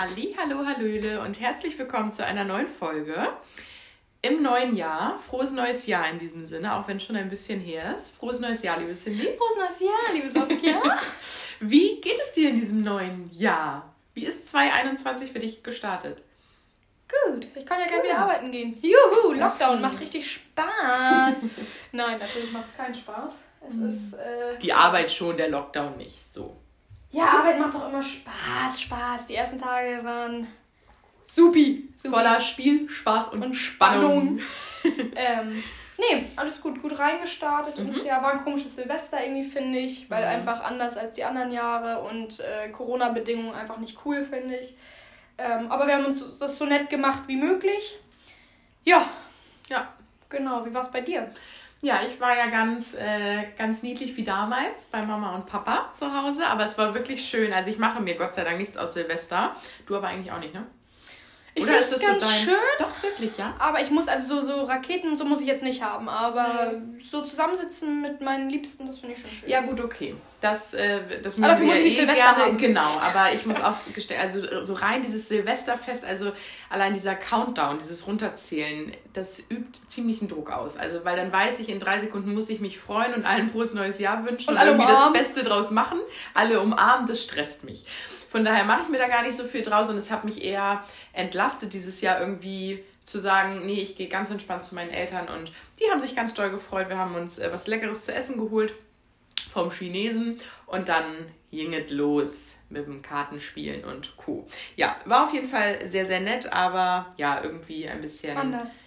Halli, hallo, hallöle und herzlich willkommen zu einer neuen Folge im neuen Jahr. Frohes neues Jahr in diesem Sinne, auch wenn es schon ein bisschen her ist. Frohes neues Jahr, liebe Cindy. Frohes neues Jahr, liebe Saskia. Wie geht es dir in diesem neuen Jahr? Wie ist 2021 für dich gestartet? Gut, ich kann ja gleich wieder arbeiten gehen. Juhu, Lockdown macht richtig Spaß. Nein, natürlich macht es keinen Spaß. Es Mhm. ist. Äh, Die Arbeit schon, der Lockdown nicht. So. Ja, Arbeit macht doch immer Spaß, Spaß. Die ersten Tage waren supi. supi. Voller Spiel, Spaß und, und Spannung. Spannung. ähm, nee, alles gut, gut reingestartet Mhm. ins Jahr. War ein komisches Silvester irgendwie, finde ich, weil einfach anders als die anderen Jahre und äh, Corona-Bedingungen einfach nicht cool, finde ich. Ähm, aber wir haben uns das so nett gemacht wie möglich. Ja, Ja. genau. Wie war es bei dir? Ja, ich war ja ganz, äh, ganz niedlich wie damals bei Mama und Papa zu Hause, aber es war wirklich schön. Also ich mache mir Gott sei Dank nichts aus Silvester. Du aber eigentlich auch nicht, ne? Ich finde es das so ganz dein- schön, Doch, wirklich, ja. aber ich muss, also so, so Raketen und so muss ich jetzt nicht haben. Aber so zusammensitzen mit meinen Liebsten, das finde ich schon schön. Ja, gut, okay. Das, äh, das Aber dafür mögen wir muss ich nicht eh Silvester gerne. haben. Genau, aber ich muss auch gestehen, also so rein dieses Silvesterfest, also allein dieser Countdown, dieses Runterzählen, das übt ziemlichen Druck aus. Also, weil dann weiß ich, in drei Sekunden muss ich mich freuen und allen frohes neues Jahr wünschen Und und, alle irgendwie umarmen. das Beste draus machen. Alle umarmen, das stresst mich. Von daher mache ich mir da gar nicht so viel draus und es hat mich eher entlastet, dieses Jahr irgendwie zu sagen, nee, ich gehe ganz entspannt zu meinen Eltern und die haben sich ganz doll gefreut. Wir haben uns äh, was Leckeres zu essen geholt vom Chinesen und dann ging es los mit dem Kartenspielen und Co. Ja, war auf jeden Fall sehr, sehr nett, aber ja, irgendwie ein bisschen Anders.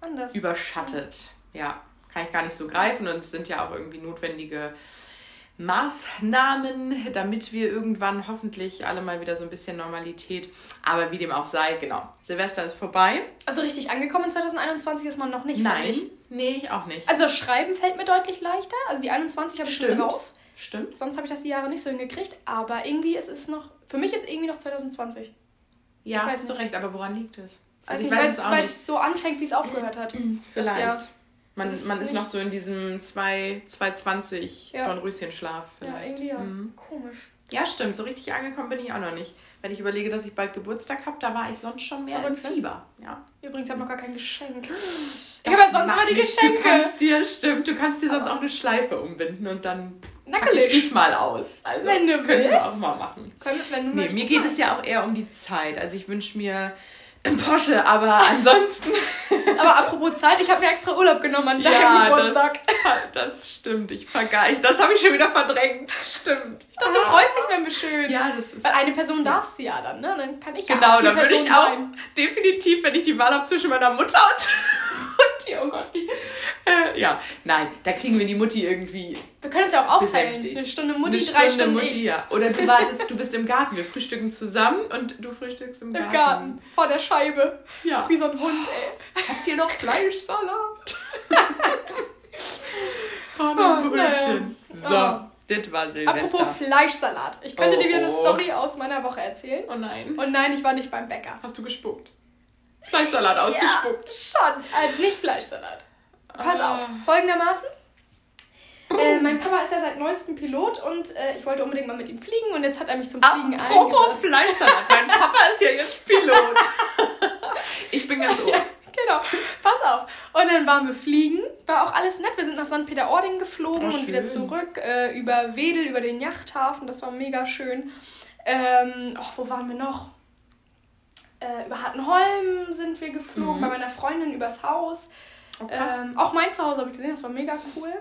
Anders. überschattet. Ja, kann ich gar nicht so greifen und es sind ja auch irgendwie notwendige Maßnahmen, damit wir irgendwann hoffentlich alle mal wieder so ein bisschen Normalität, aber wie dem auch sei, genau. Silvester ist vorbei. Also richtig angekommen in 2021 ist man noch nicht, finde ich. Nein, nee, ich auch nicht. Also Schreiben fällt mir deutlich leichter. Also die 21 habe ich schon Stimmt. drauf. Stimmt. Sonst habe ich das die Jahre nicht so hingekriegt. Aber irgendwie ist es noch, für mich ist irgendwie noch 2020. Ja, weiß du nicht. recht, aber woran liegt es? Also ich nicht, weiß weil es auch weil nicht. es so anfängt, wie es aufgehört hat. Vielleicht. Man, ist man ist noch so in diesem 2, 220 Ja. Dornröschenschlaf Ja, vielleicht. irgendwie ja. Mhm. Komisch. Ja, stimmt. So richtig angekommen bin ich auch noch nicht. Wenn ich überlege, dass ich bald Geburtstag habe, da war ich sonst schon mehr Verrückt, im ne? Fieber. Ja. Übrigens, ich habe noch gar kein Geschenk. Ich Das habe ja sonst immer die. Geschenke. Du kannst dir, stimmt, du kannst dir sonst auch eine Schleife umbinden und dann ich Nackelig. dich mal aus. Also, Wenn du können wir auch willst. mal machen. Können wenn du Nee, mir geht es ja auch eher um die Zeit. Also ich wünsche mir einen Porsche, aber ansonsten Aber apropos Zeit, ich habe mir extra Urlaub genommen an deinem Ja, Geburtstag. das, das stimmt. Ich vergeige. Das habe ich schon wieder verdrängt. Stimmt. Doch, du freust dich, wenn wir schön. Ja, das ist. Weil eine Person darfst du ja dann, ne? Dann kann ich Genau, ja die da würde ich auch sein. definitiv, wenn ich die Wahl habe zwischen meiner Mutter und, die, oh Gott, die. Äh, ja, nein, da kriegen wir die Mutti irgendwie Wir können es ja auch aufteilen. besänftigt. Eine Stunde Mutti, Eine drei Stunde Stunden Mutti, ich. ja. Oder du wartest, du bist im Garten. Wir frühstücken zusammen und du frühstückst im Garten. Im Garten, vor der Scheibe. Ja. Wie so ein Hund, ey. Habt ihr noch Fleischsalat? oh, Oh, ein Brötchen. So, Oh. das war Silvester. Apropos Fleischsalat. Ich könnte Oh, dir wieder eine oh. Story aus meiner Woche erzählen. oh nein. Und nein, ich war nicht beim Bäcker. Hast du gespuckt? Fleischsalat ausgespuckt. Ja, schon. Also nicht Fleischsalat. Pass Ah. auf. Folgendermaßen. Äh, mein Papa ist ja seit neuestem Pilot und äh, ich wollte unbedingt mal mit ihm fliegen und jetzt hat er mich zum Fliegen Apropos eingeladen. Fleischsalat. Mein Papa ist ja jetzt Pilot. ich bin ganz ohr. Ja, genau. Pass auf. Und dann waren wir fliegen. War auch alles nett. Wir sind nach St. Peter-Ording geflogen Oh, und wieder zurück äh, über Wedel, über den Yachthafen. Das war mega schön. Ähm, oh, wo waren wir noch? Äh, über Hartenholm sind wir geflogen, Mhm. bei meiner Freundin übers Haus. Oh. Ähm, auch mein Zuhause habe ich gesehen, das war mega cool.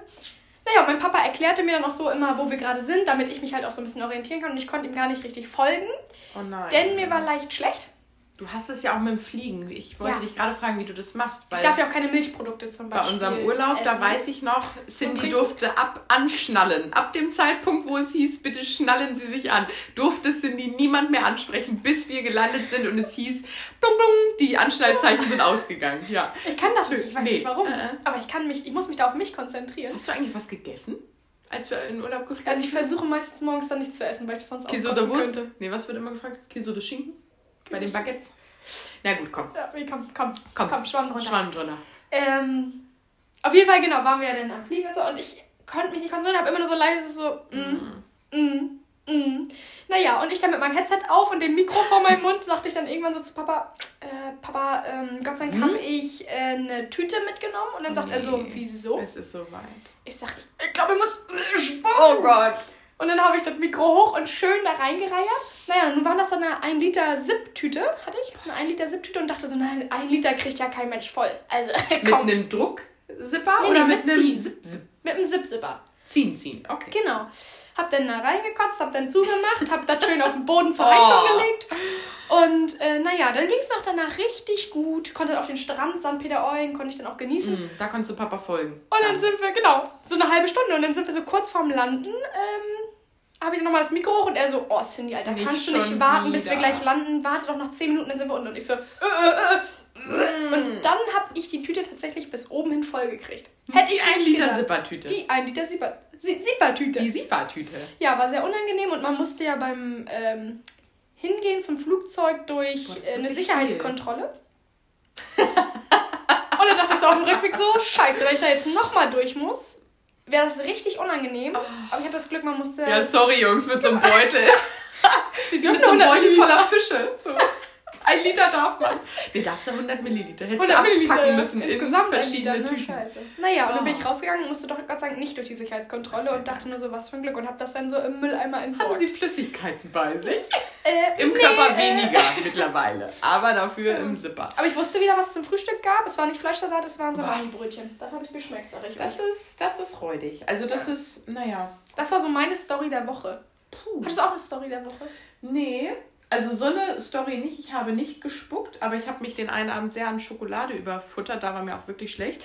Naja, mein Papa erklärte mir dann auch so immer, wo wir gerade sind, damit ich mich halt auch so ein bisschen orientieren kann. Und ich konnte ihm gar nicht richtig folgen, oh nein. denn mir war leicht schlecht. Du hast es ja auch mit dem Fliegen. Ich wollte Ja. dich gerade fragen, wie du das machst. Ich darf ja auch keine Milchprodukte zum bei Beispiel unserem Urlaub, da essen. weiß ich noch, Cindy durfte ab anschnallen. Ab dem Zeitpunkt, wo es hieß, bitte schnallen Sie sich an, durfte Cindy niemand mehr ansprechen, bis wir gelandet sind und es hieß, blum, blum, die Anschnallzeichen sind ausgegangen. Ja. Ich kann das nicht, ich weiß Nee, nicht warum. äh. Aber ich kann mich, ich muss mich da auf mich konzentrieren. Hast du eigentlich was gegessen, als wir in Urlaub geflogen Also ich versuche meistens morgens dann nichts zu essen, weil ich das sonst Wurst? könnte. Nee, was wird immer gefragt? Käse oder Schinken? Bei den Baguettes? Na gut, komm. Ja, nee, komm, komm, Komm. komm, Schwamm drunter. Schwamm drunter. Ähm, auf jeden Fall, genau, waren wir ja dann am Fliegen und so und ich konnte mich nicht konzentrieren, habe immer nur so leise so, mm, mm, Mm. Naja, und ich dann mit meinem Headset auf und dem Mikro vor meinem Mund sagte ich dann irgendwann so zu Papa, äh, Papa, ähm, Gott sei Dank habe ich äh, eine Tüte mitgenommen. Und dann sagt er so, Nee, wieso? Es ist soweit. Ich sag, ich, ich glaube, ich muss äh, spucken. Oh Gott. Und dann habe ich das Mikro hoch und schön da reingereiert. Naja, nun war das so eine 1 Liter Zip-Tüte, hatte ich. Eine 1 Liter Zip-Tüte und dachte so, nein, 1 Liter kriegt ja kein Mensch voll. Also, Mit komm, einem Druckzipper Nee, oder nee, mit, mit einem Ziehen. Zip, Zip? mit einem Zip-Zipper. Ziehen, ziehen. Okay. Genau. Hab dann da reingekotzt, hab dann zugemacht, hab das schön auf den Boden zur Oh. Heizung gelegt. Und äh, naja, dann ging es mir auch danach richtig gut. Konnte dann auch den Strand St. Peter-Eulen, konnte ich dann auch genießen. Mm, da konntest du Papa folgen. Und dann sind wir, genau, so eine halbe Stunde. Und dann sind wir so kurz vorm Landen. Ähm, habe ich dann nochmal das Mikro hoch und er so, oh Cindy, Alter, Nicht kannst du nicht warten, bis wir wieder. gleich landen? Warte doch noch 10 Minuten, dann sind wir unten. Und ich so, äh, äh, äh. Und dann habe ich die Tüte tatsächlich bis oben hin voll gekriegt. Hätte die ich 1 nicht Liter gedacht. Zippertüte. Die 1 Liter Zippertüte. Die Siebertüte. Ja, war sehr unangenehm und man musste ja beim ähm, Hingehen zum Flugzeug durch Boah, äh, eine Sicherheitskontrolle. und dann dachte ich so auf dem Rückweg so, scheiße, wenn ich da jetzt nochmal durch muss, wäre das richtig unangenehm. Aber ich hatte das Glück, man musste... Ja, sorry, Jungs, mit so einem Beutel. sie dürfen mit so einem 100 Beutel voller. Fische. So. Ein Liter darf man. Nee, darfst du 100 Milliliter. Hättest 100 du Milliliter, abpacken ja. müssen Insgesamt in verschiedene Liter, ne? Tüten. Scheiße. Naja, und dann bin Oh. ich rausgegangen und musste doch Gott sei Dank nicht durch die Sicherheitskontrolle und dachte nur so, was für ein Glück und habe das dann so im Mülleimer entsorgt. Haben sie Flüssigkeiten bei sich? äh, Im nee, Körper äh, weniger mittlerweile. Aber dafür im Zipper. Aber ich wusste wieder, was es zum Frühstück gab. Es war nicht Fleischsalat, es waren Salami-Brötchen. Das habe ich geschmeckt, sag ich Das euch. ist, das ist räudig. Also das ist, naja. Das war so meine Story der Woche. Puh. Hattest du auch eine Story der Woche? Nee, also so eine Story nicht. Ich habe nicht gespuckt, aber ich habe mich den einen Abend sehr an Schokolade überfuttert. Da war mir auch wirklich schlecht.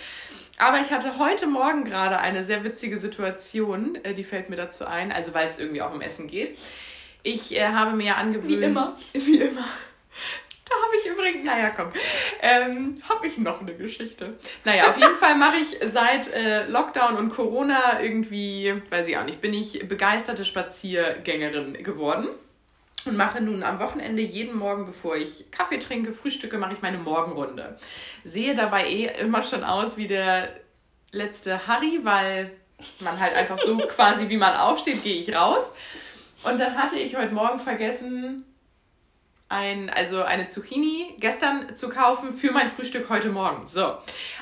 Aber ich hatte heute Morgen gerade eine sehr witzige Situation, äh, die fällt mir dazu ein, also weil es irgendwie auch um Essen geht. Ich äh, habe mir ja angewöhnt. Wie immer. Wie immer. Da habe ich übrigens, naja, komm, ähm, habe ich noch eine Geschichte. Naja, auf jeden Fall mache ich seit äh, Lockdown und Corona irgendwie, weiß ich auch nicht, bin ich begeisterte Spaziergängerin geworden und mache nun am Wochenende jeden Morgen, bevor ich Kaffee trinke, frühstücke, mache ich meine Morgenrunde. Sehe dabei eh immer schon aus wie der letzte Harry, weil man halt einfach so quasi, wie man aufsteht, gehe ich raus. Und dann hatte ich heute Morgen vergessen, ein, also eine Zucchini gestern zu kaufen für mein Frühstück heute Morgen. So,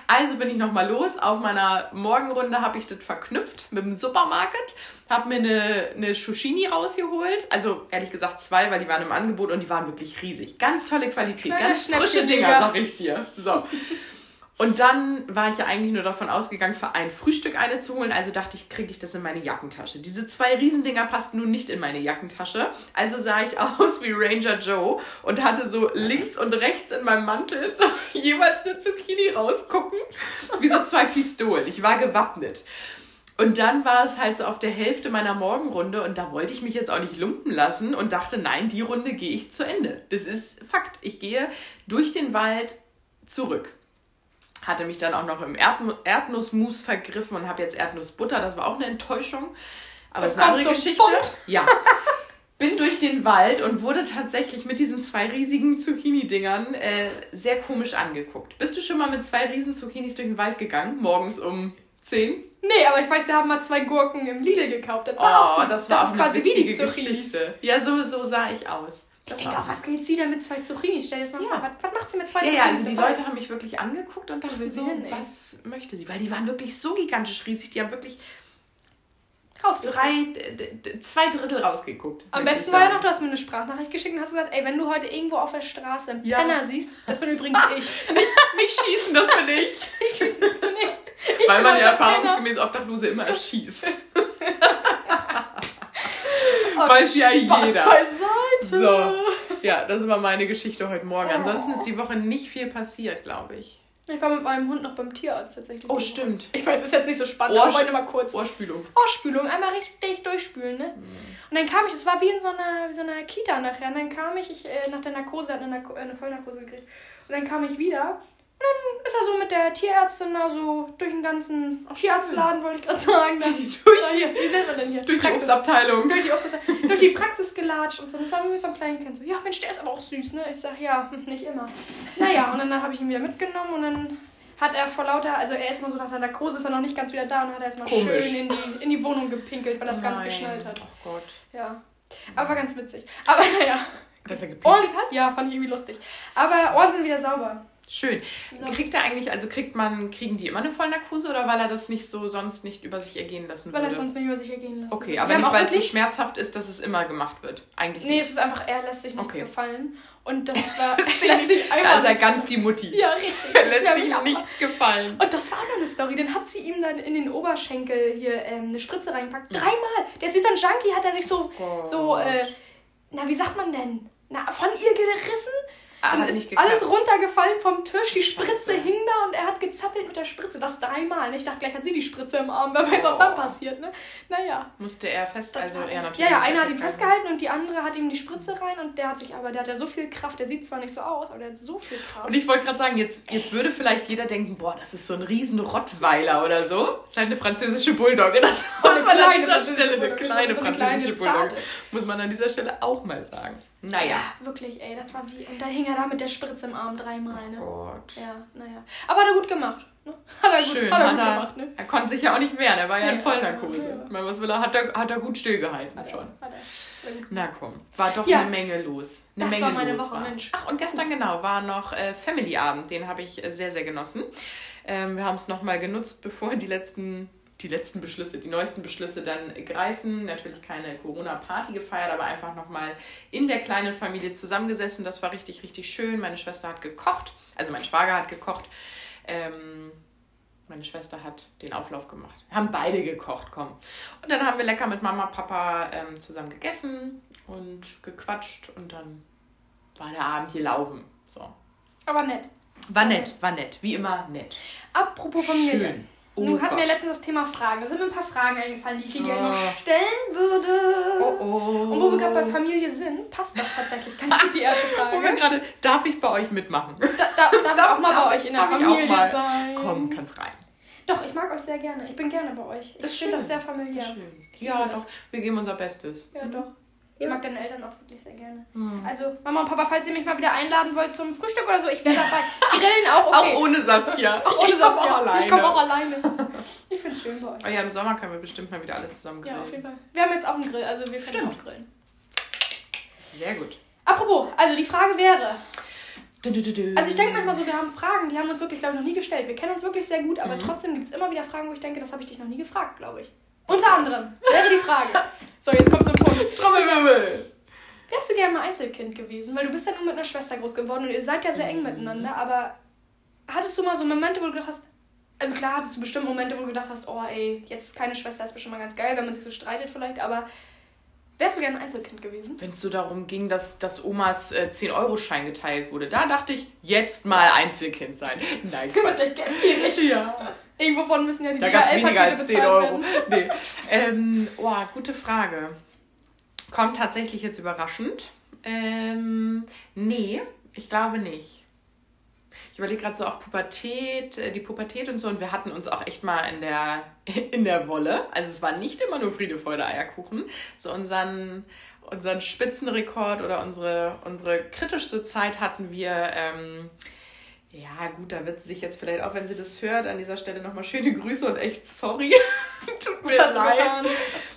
also bin ich nochmal los. Auf meiner Morgenrunde habe ich das verknüpft mit dem Supermarkt, habe mir eine, eine Shushini rausgeholt. Also ehrlich gesagt zwei, weil die waren im Angebot und die waren wirklich riesig. Ganz tolle Qualität, Kleine ganz frische Dinger, sag ich dir. So. Und dann war ich ja eigentlich nur davon ausgegangen, für ein Frühstück eine zu holen. Also dachte ich, kriege ich das in meine Jackentasche. Diese zwei Riesendinger passten nun nicht in meine Jackentasche. Also sah ich aus wie Ranger Joe und hatte so links und rechts in meinem Mantel so jeweils eine Zucchini rausgucken. Wie so zwei Pistolen. Ich war gewappnet. Und dann war es halt so auf der Hälfte meiner Morgenrunde und da wollte ich mich jetzt auch nicht lumpen lassen und dachte, nein, die Runde gehe ich zu Ende. Das ist Fakt. Ich gehe durch den Wald zurück hatte mich dann auch noch im Erdnu Erdnussmus vergriffen und habe jetzt Erdnussbutter. Das war auch eine Enttäuschung. Aber das ist eine andere Geschichte. Punkt. Ja. Bin durch den Wald und wurde tatsächlich mit diesen zwei riesigen Zucchini-Dingern äh, sehr komisch angeguckt. Bist du schon mal mit zwei riesen Zucchinis durch den Wald gegangen? Morgens um 10? Nee, aber ich weiß, wir haben mal zwei Gurken im Lidl gekauft. Das war auch Oh, das war auch ist eine quasi wie die witzige. Geschichte. Ja, so, so sah ich aus. Ich Das denke war auch, was geht sie da mit zwei Zucchinis? Stell dir das mal Ja. vor. Was, was macht sie mit zwei Ja, Zucchinis? ja, also die? Leute haben mich wirklich angeguckt und dachten will sie so, was möchte sie? Weil die waren wirklich so gigantisch riesig, die haben wirklich drei, zwei Drittel rausgeguckt. Am besten ich war ja noch, du hast mir eine Sprachnachricht geschickt und hast gesagt, ey, wenn du heute irgendwo auf der Straße einen Ja. Penner siehst, das bin übrigens ich. Nicht schießen, das bin ich. Ich schieße, das bin ich. ich Weil man ja der Penner. erfahrungsgemäß Obdachlose immer erschießt. Oh, Weiß ja jeder. Beiseite. So. Ja, das war meine Geschichte heute Morgen. Ansonsten ist die Woche nicht viel passiert, glaube ich. Ich war mit meinem Hund noch beim Tierarzt tatsächlich. Oh, Woche. stimmt. Ich weiß, ist jetzt nicht so spannend, Ohr- aber wollte mal kurz. Ohrspülung. Ohrspülung, einmal richtig durchspülen, ne? Und dann kam ich, es war wie in so einer, wie so einer Kita nachher. Und dann kam ich, ich äh, nach der Narkose, hat eine, Narko eine Vollnarkose gekriegt. Und dann kam ich wieder. Und dann ist er so mit der Tierärztin da so durch den ganzen Tierarztladen, wollte ich gerade sagen. Dann, Durch, hier, wie nennt man denn hier? durch die Praxis. Obstabteilung. durch die, durch die Praxis gelatscht und so. Das war mit so einem kleinen Kind. So, ja, Mensch, der ist aber auch süß, ne? Ich sag, ja, nicht immer. Naja, und dann habe ich ihn wieder mitgenommen und dann hat er vor lauter, also er ist mal so nach der Narkose, ist er noch nicht ganz wieder da und hat er erstmal Komisch. schön in die, in die Wohnung gepinkelt, weil er es gar nicht geschnallt hat. Oh Gott. Ja. Aber ganz witzig. Aber naja. Dass er gepinkelt hat? ja, fand ich irgendwie lustig. Aber Ohren sind wieder sauber. Schön. So. Kriegt er eigentlich, also kriegt man, kriegen die immer eine Vollnarkose oder weil er das nicht so sonst nicht über sich ergehen lassen Weil er würde? es sonst nicht über sich ergehen lässt. Okay, aber nicht, weil es so schmerzhaft ist, dass es immer gemacht wird. Eigentlich Nee, nicht. es ist einfach, er lässt sich nichts Okay. gefallen. Und das war. lässt sich Da einfach. ist er ganz die Mutti. ja, richtig. Er lässt sich nichts gefallen. Und das war auch noch eine Story. Dann hat sie ihm dann in den Oberschenkel hier ähm, eine Spritze reingepackt. Dreimal. Der ist wie so ein Junkie, hat er sich so, so Gott. äh, na, wie sagt man denn? Na, von ihr gerissen. Dann hat ist alles runtergefallen vom Tisch. Die Spritze Scheiße. hing da und er hat gezappelt mit der Spritze. Das dreimal. Ich dachte, gleich hat sie die Spritze im Arm. Wer weiß, was Oh. dann passiert, ne? Naja. Musste er fest, also er natürlich. Ja, ja, einer hat ihn festgehalten und die andere hat ihm die Spritze rein und der hat sich aber, der hat ja so viel Kraft, der sieht zwar nicht so aus, aber der hat so viel Kraft. Und ich wollte gerade sagen, jetzt, jetzt würde vielleicht jeder denken, boah, das ist so ein riesen Rottweiler oder so. Das ist halt eine französische Bulldogge. Das muss man an dieser Stelle, eine kleine französische Bulldogge, muss man an dieser Stelle auch mal sagen. Naja. Ja, wirklich, ey, das war wie. Und da hing er da mit der Spritze im Arm dreimal, ne? Gott. Ja, naja. Aber hat er gut gemacht. Ne? Hat er gut, Schön, hat er hat gut er, gemacht, ne? er konnte sich ja auch nicht wehren, er war ja in Nee, Vollnarkose. ja. Meine, was will er, hat er, hat er gut stillgehalten Hat er, schon. hat er. Sehr gut. Na komm, war doch Ja. eine Menge los. Eine Das Menge war meine los Woche, Mensch. Ach, und gestern genau war noch äh, Family-Abend, den habe ich äh, sehr, sehr genossen. Ähm, wir haben es nochmal genutzt, bevor die letzten, die letzten Beschlüsse, die neuesten Beschlüsse dann greifen. Natürlich keine Corona-Party gefeiert, aber einfach nochmal in der kleinen Familie zusammengesessen. Das war richtig, richtig schön. Meine Schwester hat gekocht, also mein Schwager hat gekocht. Ähm, meine Schwester hat den Auflauf gemacht. Haben beide gekocht, komm. Und dann haben wir lecker mit Mama, Papa ähm, zusammen gegessen und gequatscht und dann war der Abend hier laufen. So. Aber nett. War nett, war nett. Wie immer nett. Apropos Familie. Schön. Oh Nun hatten wir letztens das Thema Fragen. Da sind mir ein paar Fragen eingefallen, die ich dir gerne Oh. noch stellen würde. Oh oh. Und wo wir gerade bei Familie sind, passt das tatsächlich ganz gut, die erste Wo wir Frage. gerade, darf ich bei euch mitmachen? Da, da, darf ich auch mal Darf- bei euch in der darf Familie sein? Komm, kannst rein. Doch, ich mag euch sehr gerne. Ich bin gerne bei euch. Ich finde das sehr familiär. Schön. Ja, doch. Wir geben unser Bestes. Ja, doch. Ich mag deine Eltern auch wirklich sehr gerne. Hm. Also, Mama und Papa, falls ihr mich mal wieder einladen wollt zum Frühstück oder so, ich wäre dabei. Grillen auch, okay. Auch ohne Saskia. Auch ohne ich Saskia. auch alleine. Ich komme auch alleine. Ich finde es schön bei euch. Oh ja, im Sommer können wir bestimmt mal wieder alle zusammen Ja, grillen. auf jeden Fall. Wir haben jetzt auch einen Grill, also wir können Stimmt. auch grillen. Sehr gut. Apropos, also die Frage wäre, also ich denke manchmal so, wir haben Fragen, die haben uns wirklich, glaube ich, noch nie gestellt. Wir kennen uns wirklich sehr gut, aber Mhm. trotzdem gibt es immer wieder Fragen, wo ich denke, das habe ich dich noch nie gefragt, glaube ich. Unter anderem wäre die Frage. So, jetzt kommt zum Punkt. Trommelwirbel. Wärst du gerne mal Einzelkind gewesen? Weil du bist ja nur mit einer Schwester groß geworden und ihr seid ja sehr eng miteinander, aber hattest du mal so Momente, wo du gedacht hast, also klar hattest du bestimmt Momente, wo du gedacht hast, oh ey, jetzt keine Schwester ist bestimmt mal ganz geil, wenn man sich so streitet vielleicht, aber wärst du gerne ein Einzelkind gewesen? Wenn es so darum ging, dass, dass Omas äh, 10-Euro-Schein geteilt wurde, da dachte ich, jetzt mal Einzelkind sein. Nein, Du bist echt geldgierig. Ja. Irgendwovon müssen ja die Da gab es weniger als 10 bezahlt Euro. Nee. Ähm, oh, gute Frage. Kommt tatsächlich jetzt überraschend. Ähm, nee, ich glaube nicht. Ich überlege gerade so auch Pubertät, äh, die Pubertät und so. Und wir hatten uns auch echt mal in der, in der Wolle. Also es war nicht immer nur Friede, Freude, Eierkuchen. So unseren, unseren Spitzenrekord oder unsere, unsere kritischste Zeit hatten wir... Ähm, ja, gut, da wird sie sich jetzt vielleicht auch, wenn sie das hört, an dieser Stelle nochmal schöne Grüße und echt sorry. Tut mir leid.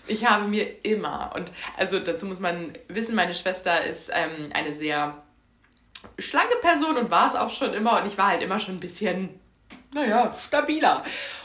Ich habe mir immer, und also dazu muss man wissen, meine Schwester ist ähm, eine sehr schlanke Person und war es auch schon immer. Und ich war halt immer schon ein bisschen, naja, stabiler.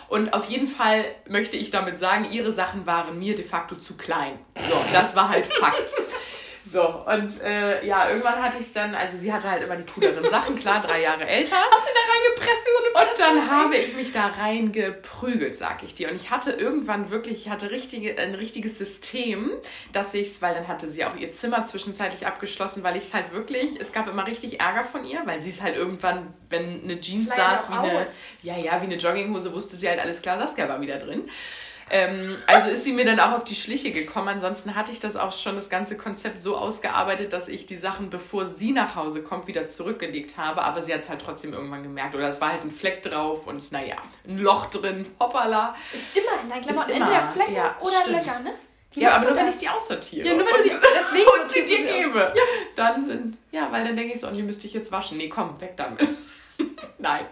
Und auf jeden Fall möchte ich damit sagen, ihre Sachen waren mir de facto zu klein. So, das war halt Fakt. So, und äh, ja, irgendwann hatte ich es dann, also sie hatte halt immer die cooleren Sachen, klar, drei Jahre älter. Hast du da reingepresst wie so eine Und dann habe ich mich da reingeprügelt, sag ich dir. Und ich hatte irgendwann wirklich, ich hatte richtige, ein richtiges System, dass ich es, weil dann hatte sie auch ihr Zimmer zwischenzeitlich abgeschlossen, weil ich es halt wirklich, es gab immer richtig Ärger von ihr, weil sie es halt irgendwann, wenn eine Jeans saß, wie eine, ja, ja, wie eine Jogginghose, wusste sie halt alles klar, Saskia war wieder drin. Ähm, also ist sie mir dann auch auf die Schliche gekommen. Ansonsten hatte ich das auch schon, das ganze Konzept so ausgearbeitet, dass ich die Sachen, bevor sie nach Hause kommt, wieder zurückgelegt habe. Aber sie hat es halt trotzdem irgendwann gemerkt. Oder es war halt ein Fleck drauf und naja, ein Loch drin, hoppala. Ist immer in deinen Klamotten entweder Flecken ja, oder stimmt. Löcher, ne? Wie Ja, aber nur wenn ich die aussortiere. Ja, nur wenn du die- deswegen und sie dir gebe. Dann sind, ja, weil dann denke ich so, und die müsste ich jetzt waschen. Nee, komm, weg damit. Nein.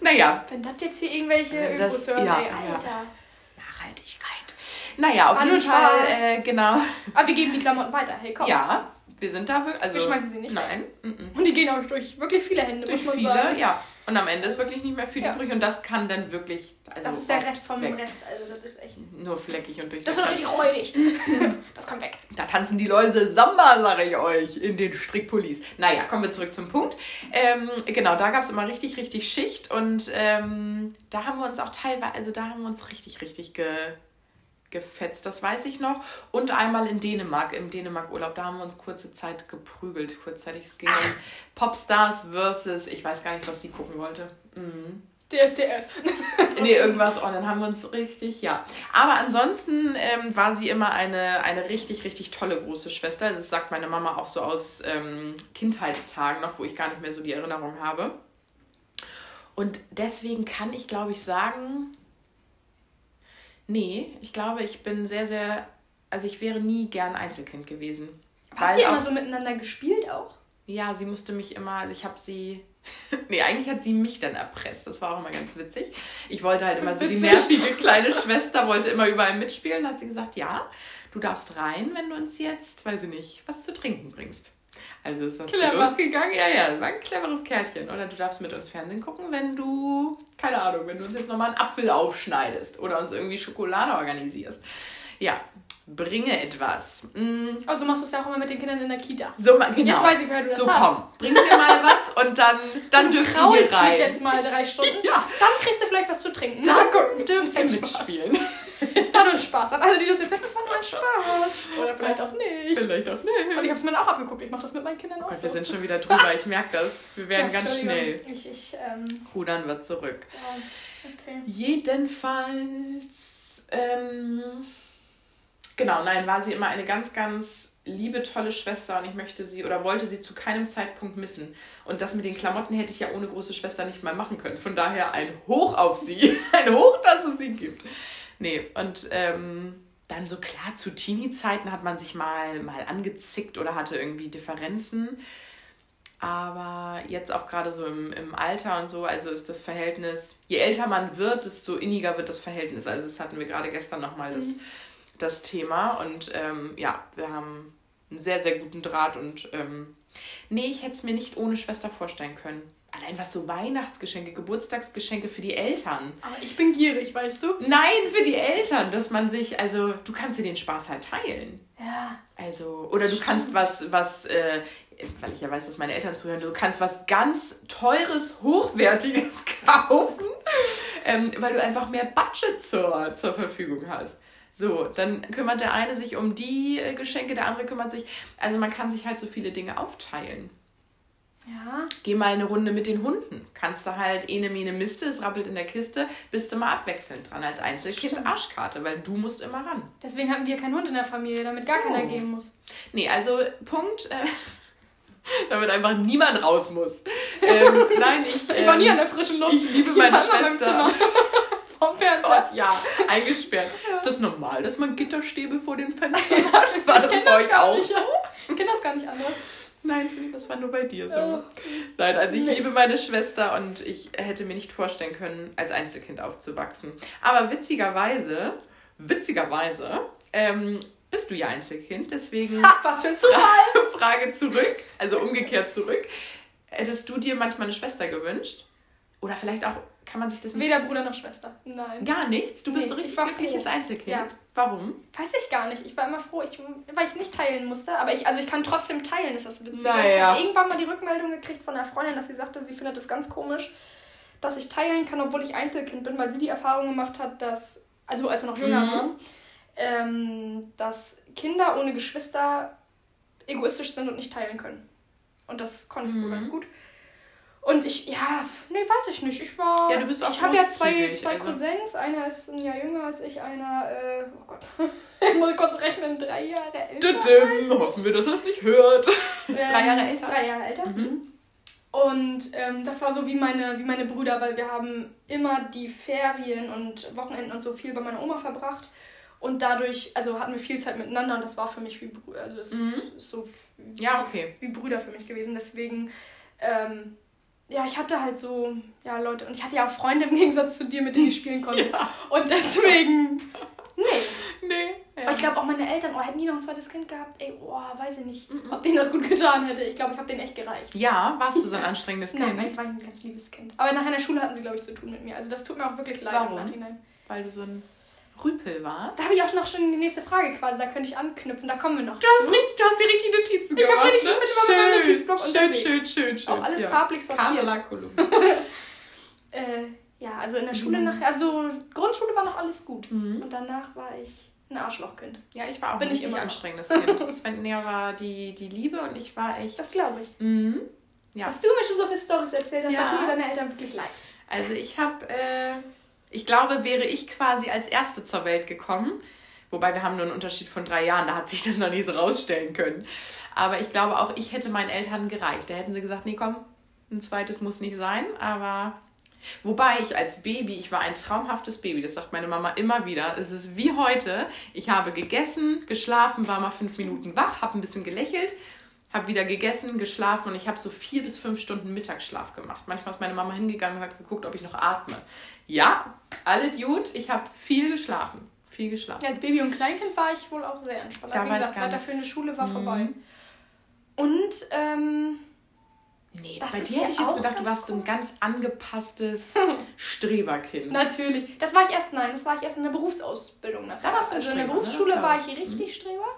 Naja, Wenn das jetzt hier irgendwelche das- Ökos hören, ja, ey, ja. Nachhaltigkeit. Naja, auf War jeden nur Fall, Spaß. äh, genau. Aber wir geben die Klamotten weiter. Hey, komm. Ja, wir sind da wirklich. Also, Wir schmeißen sie nicht Nein. mhm. Und die gehen auch durch wirklich viele Hände, Durch muss man viele, sagen. ja. Und am Ende ist wirklich nicht mehr viel Ja. übrig und das kann dann wirklich. Also Das ist der Rest vom weg. Rest. Also, das ist echt. Nur fleckig und durch. Das ist doch richtig räudig. Das kommt weg. Da tanzen die Läuse Samba, sage ich euch, in den Strickpullis. Naja, kommen wir zurück zum Punkt. Ähm, genau, da gab es immer richtig, richtig Schicht und ähm, da haben wir uns auch teilweise, also da haben wir uns richtig, richtig ge, gefetzt, das weiß ich noch. Und einmal in Dänemark, im Dänemark-Urlaub, da haben wir uns kurze Zeit geprügelt. Kurzzeitig, es ging um Popstars versus, ich weiß gar nicht, was sie gucken wollte. Mhm. DSDS. Nee, irgendwas. Oh, dann haben wir uns richtig, ja. Aber ansonsten ähm, war sie immer eine, eine richtig, richtig tolle große Schwester. Das sagt meine Mama auch so aus ähm, Kindheitstagen noch, wo ich gar nicht mehr so die Erinnerung habe. Und deswegen kann ich, glaube ich, sagen, nee, ich glaube, ich bin sehr, sehr, also ich wäre nie gern Einzelkind gewesen. Habt ihr immer so miteinander gespielt auch? ja, sie musste mich immer, also ich habe sie. Nee, eigentlich hat sie mich dann erpresst. Das war auch immer ganz witzig. Ich wollte halt immer so die nervige kleine Schwester, wollte immer überall mitspielen. Hat sie gesagt, ja, du darfst rein, wenn du uns jetzt, weiß ich nicht, was zu trinken bringst. Also ist das so Clever. losgegangen. Ja, ja, war ein cleveres Kärtchen. Oder du darfst mit uns Fernsehen gucken, wenn du, keine Ahnung, wenn du uns jetzt nochmal einen Apfel aufschneidest oder uns irgendwie Schokolade organisierst. Ja, bringe etwas. Mm, Also machst du es ja auch immer mit den Kindern in der Kita. so, genau. Jetzt weiß ich, wer du das so, hast. komm, bring mir mal was und dann, dann Du dürfen wir dich rein. jetzt mal drei Stunden. Ja. Dann kriegst du vielleicht was zu trinken. Dann dürft ihr mitspielen. War nur ein Spaß. An alle, die das jetzt sagen, das war nur ein Spaß. Oder vielleicht auch nicht. Vielleicht auch nicht. Und ich habe es mir auch abgeguckt. Ich mache das mit meinen Kindern auch Gott, so. wir sind schon wieder drüber. Ich merke das. Wir werden Ja, ganz schnell. Ich, ich, ähm, Rudern wir zurück. ja, okay. Jedenfalls, ähm, genau, nein, war sie immer eine ganz, ganz liebe, tolle Schwester und ich möchte sie oder wollte sie zu keinem Zeitpunkt missen. Und das mit den Klamotten hätte ich ja ohne große Schwester nicht mal machen können. Von daher ein Hoch auf sie. Ein Hoch, dass es sie gibt. Nee, und ähm, dann so klar, zu Teenie-Zeiten hat man sich mal, mal angezickt oder hatte irgendwie Differenzen. Aber jetzt auch gerade so im, im Alter und so, also ist das Verhältnis, je älter man wird, desto inniger wird das Verhältnis. Also das hatten wir gerade gestern nochmal das, das Thema. Und ähm, ja, wir haben einen sehr, sehr guten Draht und ähm, nee, ich hätte es mir nicht ohne Schwester vorstellen können. Allein was so Weihnachtsgeschenke, Geburtstagsgeschenke für die Eltern. Aber ich bin gierig, weißt du? Nein, für die Eltern, dass man sich, also du kannst dir den Spaß halt teilen. Ja. Also, oder du kannst was, was, äh, weil ich ja weiß, dass meine Eltern zuhören, du kannst was ganz Teures, Hochwertiges kaufen, ähm, weil du einfach mehr Budget zur, zur Verfügung hast. So, dann kümmert der eine sich um die äh, Geschenke, der andere kümmert sich. Also man kann sich halt so viele Dinge aufteilen. Ja. Geh mal eine Runde mit den Hunden. Kannst du halt ene Mene Miste, es rappelt in der Kiste, bist du mal abwechselnd dran. Als Einzelkind Stimmt. Arschkarte, weil du musst immer ran. Deswegen hatten wir keinen Hund in der Familie, damit gar So. keiner gehen muss. Nee, also Punkt, äh, damit einfach niemand raus muss. Ähm, nein, ich, Ich war nie ähm, an der frischen Luft. ich liebe Ich meine im Schwester. Vom Fernseher. Gott, ja, eingesperrt. Ist das normal, dass man Gitterstäbe vor den Fenstern hat? War das bei euch gar auch so? Ich kenne das gar nicht anders. Nein, das war nur bei dir so. Ja. Nein, also ich Mist. liebe meine Schwester und ich hätte mir nicht vorstellen können, als Einzelkind aufzuwachsen. Aber witzigerweise, witzigerweise, ähm, bist du ja Einzelkind, deswegen Ha, was für ein Zufall. Frage zurück, also umgekehrt zurück. Hättest du dir manchmal eine Schwester gewünscht? Oder vielleicht auch, kann man sich das nicht... Weder Bruder noch Schwester. Nein. Gar nichts? Du bist Nee, so richtig glückliches froh. Einzelkind? Ja. Warum? Weiß ich gar nicht. Ich war immer froh, ich, weil ich nicht teilen musste. Aber ich, also ich kann trotzdem teilen, ist das witzig. Naja. Ich habe irgendwann mal die Rückmeldung gekriegt von einer Freundin, dass sie sagte, sie findet es ganz komisch, dass ich teilen kann, obwohl ich Einzelkind bin, weil sie die Erfahrung gemacht hat, dass, also als wir noch jünger Mhm. waren, ähm, dass Kinder ohne Geschwister egoistisch sind und nicht teilen können. Und das konnte ich wohl Mhm. ganz gut. Und ich, ja, nee, weiß ich nicht. Ich war. Ja, du bist auch Ich habe ja zwei, zwei also. Cousins. Einer ist ein Jahr jünger als ich, einer, äh, oh Gott. Jetzt muss ich kurz rechnen, drei Jahre älter. als ich. Hoffen wir, dass er es nicht hört. Ähm, Drei Jahre älter? Drei Jahre älter. Mhm. Und ähm, das war so wie meine, wie meine Brüder, weil wir haben immer die Ferien und Wochenenden und so viel bei meiner Oma verbracht. Und dadurch, also hatten wir viel Zeit miteinander und das war für mich wie Brüder. Also das Mhm. ist so wie, Ja, okay. wie Brüder für mich gewesen. Deswegen, ähm, ja, ich hatte halt so, ja, Leute, und ich hatte ja auch Freunde im Gegensatz zu dir, mit denen ich spielen konnte. Und deswegen, nee. nee. Ja. Aber ich glaube auch meine Eltern, oh, hätten die noch ein zweites Kind gehabt, ey, oh, weiß ich nicht, -mm. ob denen das gut getan hätte. Ich glaube, ich habe denen echt gereicht. Ja, warst du so ein anstrengendes Kind? Nein, ich war ein ganz liebes Kind. Aber nachher in der Schule hatten sie, glaube ich, zu tun mit mir. Also das tut mir auch wirklich leid Warum? im Nachhinein. Weil du so ein Rüpel warst? Da habe ich auch noch schon die nächste Frage quasi, da könnte ich anknüpfen, da kommen wir noch Du hast, richtig, du hast die richtigen Notizen ich gemacht, Ich habe richtig, ich bin immer mit meinem Notizblock schön, unterwegs. Schön, schön, schön. Auch alles ja. farblich sortiert. äh, ja, also in der Schule mhm. nachher, also Grundschule war noch alles gut. Mhm. Und danach war ich ein Arschlochkind. Ja, ich war auch Bin ein richtig anstrengendes Kind. Sven war die, die Liebe und ich war echt. Das glaube ich. Mhm. Ja. Hast du mir schon so viele Storys erzählt, dass ja. da tun mir deine Eltern wirklich leid. Also ich habe, äh, ich glaube, wäre ich quasi als Erste zur Welt gekommen, wobei wir haben nur einen Unterschied von drei Jahren, da hat sich das noch nie so rausstellen können. Aber ich glaube auch, ich hätte meinen Eltern gereicht. Da hätten sie gesagt, nee, komm, ein zweites muss nicht sein, aber Wobei ich als Baby, ich war ein traumhaftes Baby, das sagt meine Mama immer wieder. Es ist wie heute. Ich habe gegessen, geschlafen, war mal fünf Minuten wach, habe ein bisschen gelächelt, habe wieder gegessen, geschlafen und ich habe so vier bis fünf Stunden Mittagsschlaf gemacht. Manchmal ist meine Mama hingegangen und hat geguckt, ob ich noch atme. Ja, alles gut, ich habe viel geschlafen. Viel geschlafen. Ja, als Baby und Kleinkind war ich wohl auch sehr entspannt. Da Wie gesagt, weiter für eine Schule war mhm. vorbei. Und ähm, Nee, das bei dir hätte ich jetzt gedacht, du warst so ein ganz angepasstes Streberkind. Natürlich. Das war ich erst, nein, das war ich erst in der Berufsausbildung. Da warst du also in der ne? Berufsschule war ich richtig mhm. Streber.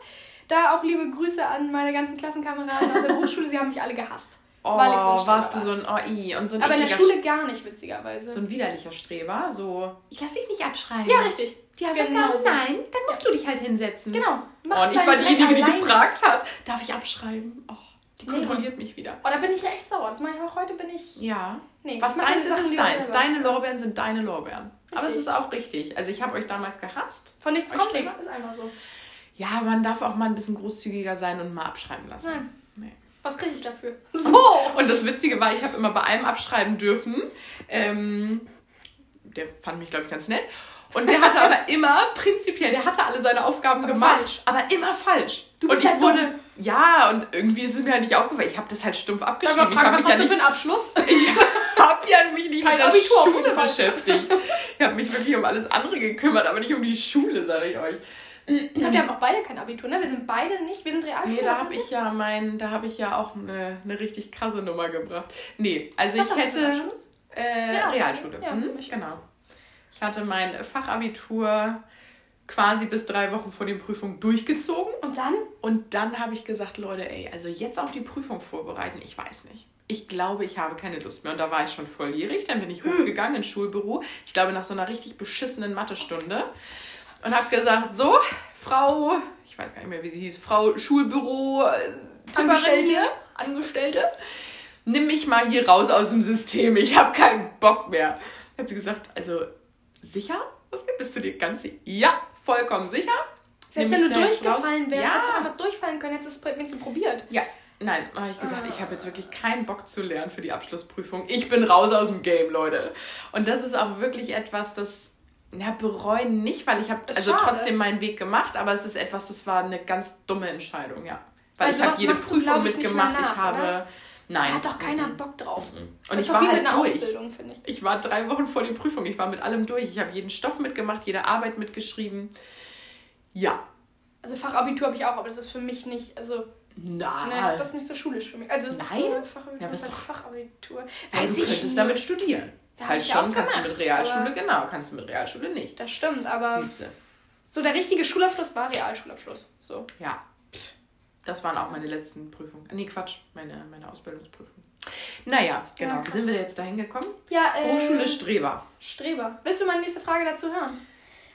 Da auch liebe Grüße an meine ganzen Klassenkameraden aus der Berufsschule, sie haben mich alle gehasst. Oh, weil ich so warst du so ein OI und so ein Aber in der Schule gar nicht, witzigerweise. So ein widerlicher Streber, so, ich lass dich nicht abschreiben. Ja, richtig. Die hast genau so. nein, dann musst ja. du dich halt hinsetzen. Genau. Mach und ich war diejenige, die gefragt hat, darf ich abschreiben? Oh. Die kontrolliert nee. mich wieder. Oh, da bin ich ja echt sauer. Das mache ich auch heute, bin ich. Ja. Nee, Was deins ist, ist deins. Deine Lorbeeren sind deine Lorbeeren. Richtig. Aber es ist auch richtig. Also ich habe euch damals gehasst. Von nichts kommt nichts. ist einfach so. Ja, man darf auch mal ein bisschen großzügiger sein und mal abschreiben lassen. Nein. Nee. Was kriege ich dafür? So! Und das Witzige war, ich habe immer bei einem abschreiben dürfen. Ähm, der fand mich, glaube ich, ganz nett. Und der hatte aber immer, prinzipiell, der hatte alle seine Aufgaben aber gemacht, falsch. aber immer falsch. Du bist und ich halt wurde, dumm. ja, und irgendwie ist es mir halt nicht aufgefallen. Ich habe das halt stumpf abgeschrieben. Darf fragen, was hast ja du nicht, für einen Abschluss? Ich habe ja mich nicht Kein mit der Schule beschäftigt. Ich habe mich wirklich um alles andere gekümmert, aber nicht um die Schule, sage ich euch. Ja, wir haben auch beide kein Abitur, ne? Wir sind beide nicht, wir sind Realschule. Nee, da habe ich ja mein, da habe ich ja auch eine, eine richtig krasse Nummer gebracht. Nee, also Was ich hätte. Äh, ja, Realschule. Ja, mhm, genau. Ich hatte mein Fachabitur quasi bis drei Wochen vor den Prüfungen durchgezogen. Und dann? Und dann habe ich gesagt, Leute, ey, also jetzt auf die Prüfung vorbereiten, ich weiß nicht. Ich glaube, ich habe keine Lust mehr. Und da war ich schon volljährig. Dann bin ich hochgegangen ins Schulbüro. Ich glaube, nach so einer richtig beschissenen Mathestunde. Und habe gesagt, so, Frau, ich weiß gar nicht mehr, wie sie hieß, Frau Schulbüro, äh, Angestellte, Angestellte, nimm mich mal hier raus aus dem System. Ich habe keinen Bock mehr. Hat sie gesagt, also sicher? Was bist du dir ganz sicher? Ja, vollkommen sicher. Selbst wenn du durchgefallen wärst, ja. hättest du einfach durchfallen können, hättest du es wenigstens probiert. Ja, Nein, habe ich gesagt, ich habe jetzt wirklich keinen Bock zu lernen für die Abschlussprüfung. Ich bin raus aus dem Game, Leute. Und das ist auch wirklich etwas, das ja, bereuen nicht, weil ich habe also schade. trotzdem meinen Weg gemacht, aber es ist etwas, das war eine ganz dumme Entscheidung, ja. Weil also ich habe jede Prüfung du, mitgemacht, nach, ich habe oder? Nein. Da hat doch keiner mhm. Bock drauf. Mhm. Und ich war halt durch. Ich. ich war drei Wochen vor der Prüfung. Ich war mit allem durch. Ich habe jeden Stoff mitgemacht, jede Arbeit mitgeschrieben. Ja. Also Fachabitur habe ich auch, aber das ist für mich nicht, also Nein. Nee, das ist nicht so schulisch für mich. Also das Nein? ist so Fachabitur, ja, ist halt Fachabitur. Weiß ja, du könntest nicht. damit studieren. Ja, Falls schon, kannst gemacht, du mit Realschule, genau, kannst du mit Realschule nicht. Das stimmt, aber Siehste. so der richtige Schulabschluss war Realschulabschluss. So. Ja. Das waren auch meine letzten Prüfungen. Nee, Quatsch, meine, meine Ausbildungsprüfung. Naja, genau. Ja, Wie sind wir jetzt dahin gekommen? Ja, äh, Hochschule Streber. Streber. Willst du meine nächste Frage dazu hören?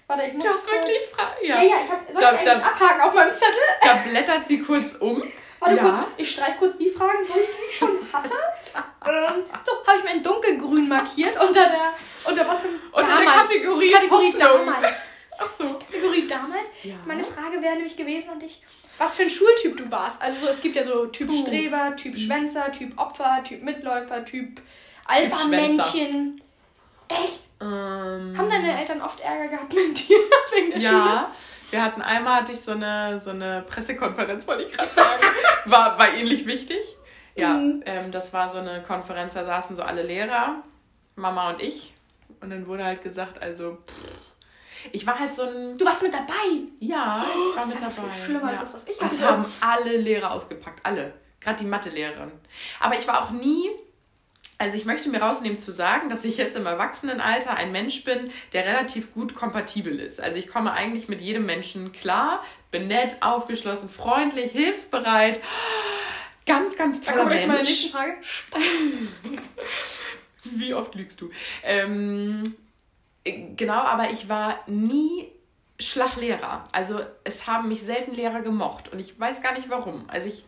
Warte, ich muss. Du hast wirklich Fragen. Ja. ja, ja, ich hab, soll da, ich eigentlich da, abhaken auf meinem Zettel? Da blättert sie kurz um. Warte ja. kurz, ich streiche kurz die Fragen, wo ich die schon hatte. Ähm, so, habe ich mir in dunkelgrün markiert unter der. Unter was? Unter damals. der Kategorie. Kategorie damals. Ach so. Kategorie damals. Ja. Meine Frage wäre nämlich gewesen an dich was für ein Schultyp du warst. Also so, es gibt ja so Typ Puh. Streber, Typ mhm. Schwänzer, Typ Opfer, Typ Mitläufer, Typ Alpha-Männchen. Echt? Ähm, Haben deine Eltern oft Ärger gehabt mit dir wegen der ja, Schule? wir hatten einmal hatte ich so eine, so eine Pressekonferenz, wollte ich gerade sagen. war, war ähnlich wichtig. Ja, mhm. ähm, das war so eine Konferenz, da saßen so alle Lehrer, Mama und ich. Und dann wurde halt gesagt, also, pff, Ich war halt so ein. Du warst mit dabei? Ja, ich war das mit dabei. viel schlimmer ja. als das, was ich Das hatte. haben alle Lehrer ausgepackt. Alle. Gerade die Mathelehrerin. Aber ich war auch nie. Also ich möchte mir rausnehmen zu sagen, dass ich jetzt im Erwachsenenalter ein Mensch bin, der relativ gut kompatibel ist. Also ich komme eigentlich mit jedem Menschen klar, bin nett, aufgeschlossen, freundlich, hilfsbereit. Ganz, ganz toller kommt jetzt meine Mensch. nächste Frage. Wie oft lügst du? Ähm, genau, aber ich war nie Schlachlehrer. Also es haben mich selten Lehrer gemocht und ich weiß gar nicht warum. Also ich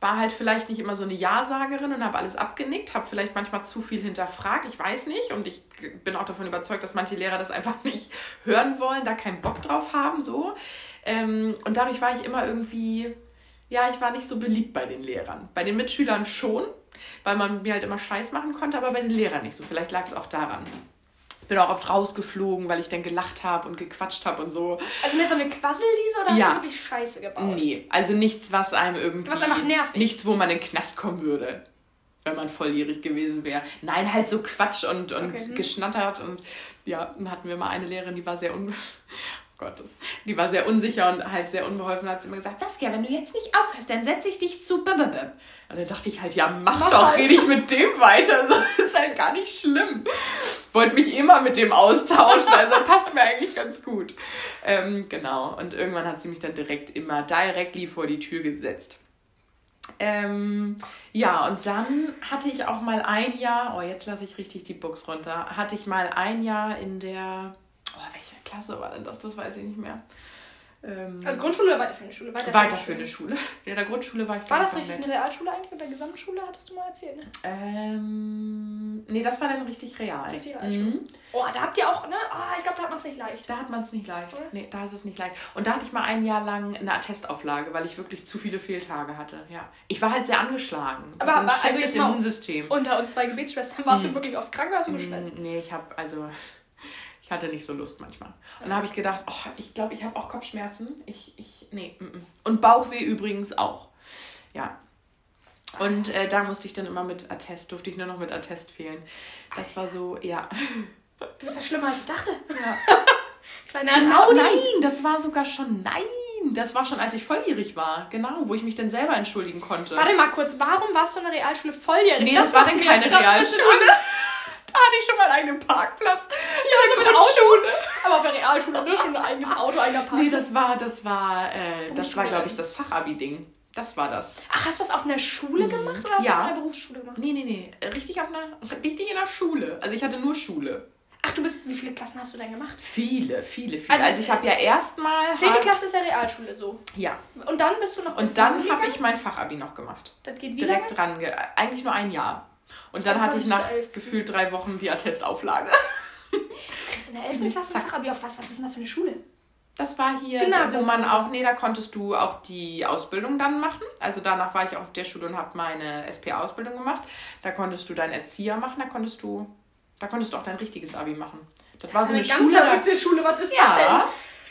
war halt vielleicht nicht immer so eine Ja-Sagerin und habe alles abgenickt, habe vielleicht manchmal zu viel hinterfragt, ich weiß nicht. Und ich bin auch davon überzeugt, dass manche Lehrer das einfach nicht hören wollen, da keinen Bock drauf haben, so. Ähm, und dadurch war ich immer irgendwie, ja, ich war nicht so beliebt bei den Lehrern. Bei den Mitschülern schon, weil man mir halt immer Scheiß machen konnte, aber bei den Lehrern nicht so. Vielleicht lag es auch daran. Bin auch oft rausgeflogen, weil ich dann gelacht habe und gequatscht habe und so. Also mehr so eine Quasselliese oder hast Ja. du wirklich Scheiße gebaut? Nee, also nichts, was einem irgendwie. Was einfach nervig. Nichts, wo man in den Knast kommen würde, wenn man volljährig gewesen wäre. Nein, halt so Quatsch und, und Okay, hm. geschnattert. Und ja, dann hatten wir mal eine Lehrerin, die war sehr un. Gottes. Die war sehr unsicher und halt sehr unbeholfen. Hat sie immer gesagt: Saskia, wenn du jetzt nicht aufhörst, dann setze ich dich zu. Und dann dachte ich halt, ja, mach, Mach doch, halt. rede ich mit dem weiter. So ist halt gar nicht schlimm. Wollte mich immer mit dem austauschen, also passt mir eigentlich ganz gut. Ähm, genau. Und irgendwann hat sie mich dann direkt immer directly vor die Tür gesetzt. Ähm, ja, und dann hatte ich auch mal ein Jahr, oh, jetzt lasse ich richtig die Books runter, hatte ich mal ein Jahr in der, Klasse war denn das? Das weiß ich nicht mehr. Ähm, Also Grundschule oder weiterführende Schule? weiterführende Schule. In der Grundschule war ich War das richtig eine Realschule eigentlich oder Gesamtschule, hattest du mal erzählt? Ne? Ähm, nee, das war dann richtig real. Richtig Realschule. Mhm. Oh, da habt ihr auch, ne? Ah, ich glaube, da hat man es nicht leicht. Da hat man es nicht leicht. Oder? Nee, da ist es nicht leicht. Und da hatte ich mal ein Jahr lang eine Attestauflage, weil ich wirklich zu viele Fehltage hatte. Ja. Ich war halt sehr angeschlagen. Aber- So aber- also schlechtes jetzt mal- Immunsystem. Unter uns zwei Gebetsschwestern warst Mhm. du wirklich oft krank oder du geschwänzt? Mm, Nee, ich habe also ich hatte nicht so Lust manchmal. Und da habe ich gedacht, oh, ich glaube, ich habe auch Kopfschmerzen. Ich ich nee, mm, mm. und Bauchweh übrigens auch. Ja. Und äh, da musste ich dann immer mit Attest, durfte ich nur noch mit Attest fehlen. Das war so, ja. Du bist ja schlimmer als ich dachte. ja. Kleiner Genau, nein, das war sogar schon, nein, das war schon, als ich volljährig war. Genau, wo ich mich dann selber entschuldigen konnte. Warte mal kurz, warum warst du in der Realschule volljährig? nee, das, war dann keine Realschule. da hatte ich schon mal einen eigenen Parkplatz. Ja, in so der mit Auto. Grundschule. Aber auf der Realschule, ne? Schon ein eigenes Auto, eigener Park. Nee, das war, das war, äh, das war, glaube ich, das Fachabi-Ding. Das war das. Ach, hast du das auf einer Schule gemacht oder hast du Ja. das in der Berufsschule gemacht? Nee, nee, nee. Richtig, auf einer, richtig in der Schule. Also ich hatte nur Schule. Ach, du bist, wie viele Klassen hast du denn gemacht? Viele, viele, viele. Also, Also, ich habe ja erstmal. Zehnte halt- Klasse ist ja Realschule so. Ja. Und dann bist du noch Und dann habe ich mein Fachabi noch gemacht. Das geht wie lange? Direkt dran. Ge eigentlich nur ein Jahr. Und dann hatte ich nach elf. gefühlt drei Wochen die Attestauflage. Du kriegst in der 11. Klasse Zack. Fachabi auf was? Was ist denn das für eine Schule? Das war hier, Gymnasium wo man auch, nee, da konntest du auch die Ausbildung dann machen. Also danach war ich auch auf der Schule und habe meine SPA-Ausbildung gemacht. Da konntest du deinen Erzieher machen, da konntest du, da konntest du auch dein richtiges Abi machen. Das, war Das so ist eine, eine ganz Schule. verrückte Schule. Was ist das denn?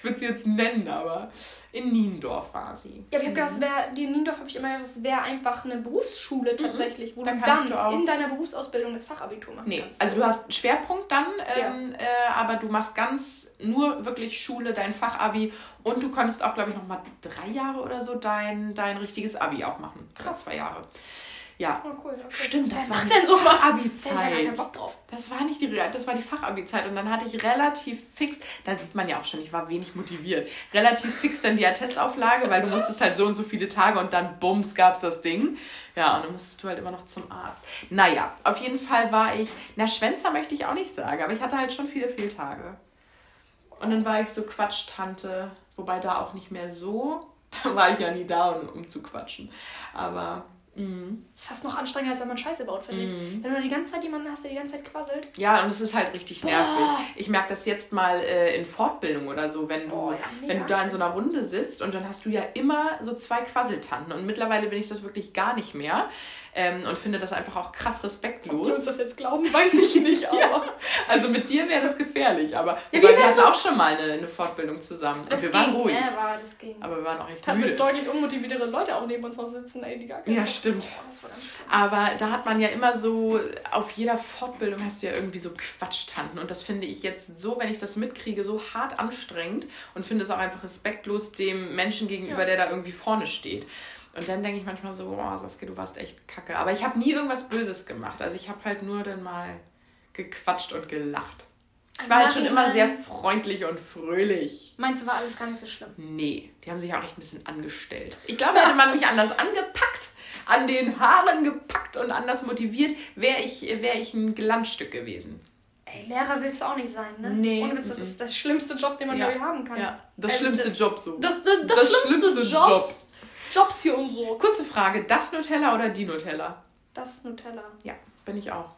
Ja, ich würde sie jetzt nennen, aber in Niendorf war sie. Ja, ich habe gedacht, das wäre, die in Niendorf habe ich immer gedacht, das wäre einfach eine Berufsschule tatsächlich, wo Da du dann du auch- in deiner Berufsausbildung das Fachabitur machen Nee, kannst. also du hast einen Schwerpunkt dann, ähm, äh, aber du machst ganz nur wirklich Schule, dein Fachabi und du konntest auch, glaube ich, noch mal drei Jahre oder so dein, dein richtiges Abi auch machen. Krass. zwei Jahre. Ja, Oh, cool. Okay. Stimmt, das Wer war macht denn sowas? Drauf. das war nicht die Real, das war die Fachabi-Zeit und dann hatte ich relativ fix, da sieht man ja auch schon, ich war wenig motiviert, relativ fix dann die Attestauflage, weil du musstest halt so und so viele Tage und dann bums gab's das Ding. Ja, und dann musstest du halt immer noch zum Arzt. Naja, auf jeden Fall war ich, na Schwänzer möchte ich auch nicht sagen, aber ich hatte halt schon viele Fehltage. Und dann war ich so Quatschtante, wobei da auch nicht mehr so, da war ich ja nie da, um, um zu quatschen. Aber, mh. Das ist fast noch anstrengender, als wenn man Scheiße baut, finde Mhm. ich. Wenn du die ganze Zeit jemanden hast, der die ganze Zeit quasselt. Ja, und es ist halt richtig nervig. Ich merke das jetzt mal äh, in Fortbildung oder so, wenn du, Oh, ja, wenn du da in so einer Runde sitzt und dann hast du ja immer so zwei Quasseltanten. Und mittlerweile bin ich das wirklich gar nicht mehr. Ähm, und finde das einfach auch krass respektlos. Ob die uns das jetzt glauben, weiß ich nicht, aber. ja. Also mit dir wäre das gefährlich, aber Ja, wir wir hatten so- auch schon mal eine, eine Fortbildung zusammen. Und Das wir waren ging, ruhig. Ja, war, das ging. Aber wir waren auch echt Hatten müde. mit deutlich unmotiviertere Leute auch neben uns noch sitzen, ey, die gar keine Ja, Bock- stimmt. Aber da hat man ja immer so, auf jeder Fortbildung hast du ja irgendwie so Quatschtanten. Und das finde ich jetzt so, wenn ich das mitkriege, so hart anstrengend und finde es auch einfach respektlos dem Menschen gegenüber, Ja. der da irgendwie vorne steht. Und dann denke ich manchmal so, oh Saskia, du warst echt kacke. Aber ich habe nie irgendwas Böses gemacht. Also ich habe halt nur dann mal gequatscht und gelacht. Ich war halt schon immer sehr freundlich und fröhlich. Meinst du, war alles gar nicht so schlimm? Nee, die haben sich auch echt ein bisschen angestellt. Ich glaube, hätte man mich anders angepackt, an den Haaren gepackt und anders motiviert, wäre ich, wär ich ein Glanzstück gewesen. Ey, Lehrer willst du auch nicht sein, ne? Nee, Ohne Witz, das ist der schlimmste Job, den man, Ja, glaube ich, haben kann. Ja, das Also, schlimmste Job so. Das, das, das, Das schlimmste schlimmste Jobs, Jobs hier und so. Kurze Frage, das Nutella oder die Nutella? Das Nutella. Ja, bin ich auch.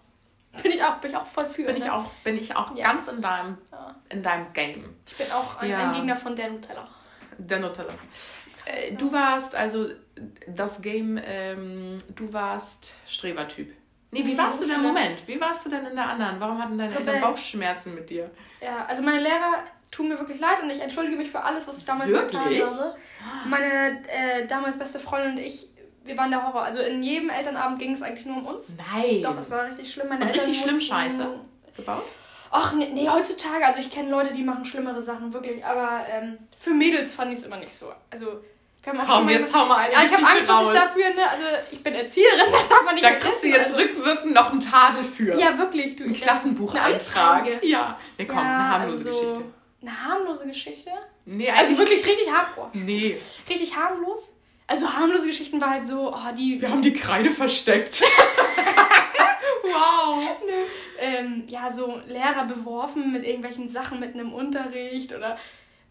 Bin ich auch, bin ich auch voll für. Bin ich ne? auch, bin ich auch Ja. ganz in deinem, Ja. in deinem Game. Ich bin auch ein, ein Gegner von der Nutella. Der Nutella. Äh, du warst also das Game, ähm, du warst Strebertyp. Nee, wie Nee, warst du denn? Hochschule. Moment, wie warst du denn in der anderen? Warum hatten deine Eltern. Bauchschmerzen mit dir? Ja, also meine Lehrer tun mir wirklich leid und ich entschuldige mich für alles, was ich damals getan habe. Meine äh, damals beste Freundin und ich, wir waren der Horror. Also in jedem Elternabend ging es eigentlich nur um uns. Nein. Doch, es war richtig schlimm. Meine Und Eltern richtig schlimm Scheiße? gebaut? Ach, nee, nee, heutzutage, also ich kenne Leute, die machen schlimmere Sachen, wirklich. Aber ähm, für Mädels fand ich es immer nicht so. Also, auch schon Komm, jetzt hau mal eine Ja, ich habe Angst, dass raus. ich dafür, ne, also ich bin Erzieherin, das darf man nicht Da kriegst du jetzt also, rückwirkend noch einen Tadel für. Ja, wirklich. Du, ich- Klassenbucheintrag. Eine Anzeige. Ja. Ne, komm, Ja, eine harmlose also so- Geschichte. Eine harmlose Geschichte? Nee, Also wirklich richtig harmlos. Nee. Richtig harmlos. Also harmlose Geschichten war halt so, oh, die. Wir haben die Kreide versteckt. wow. Nö. ähm, ja, so Lehrer beworfen mit irgendwelchen Sachen mitten im Unterricht oder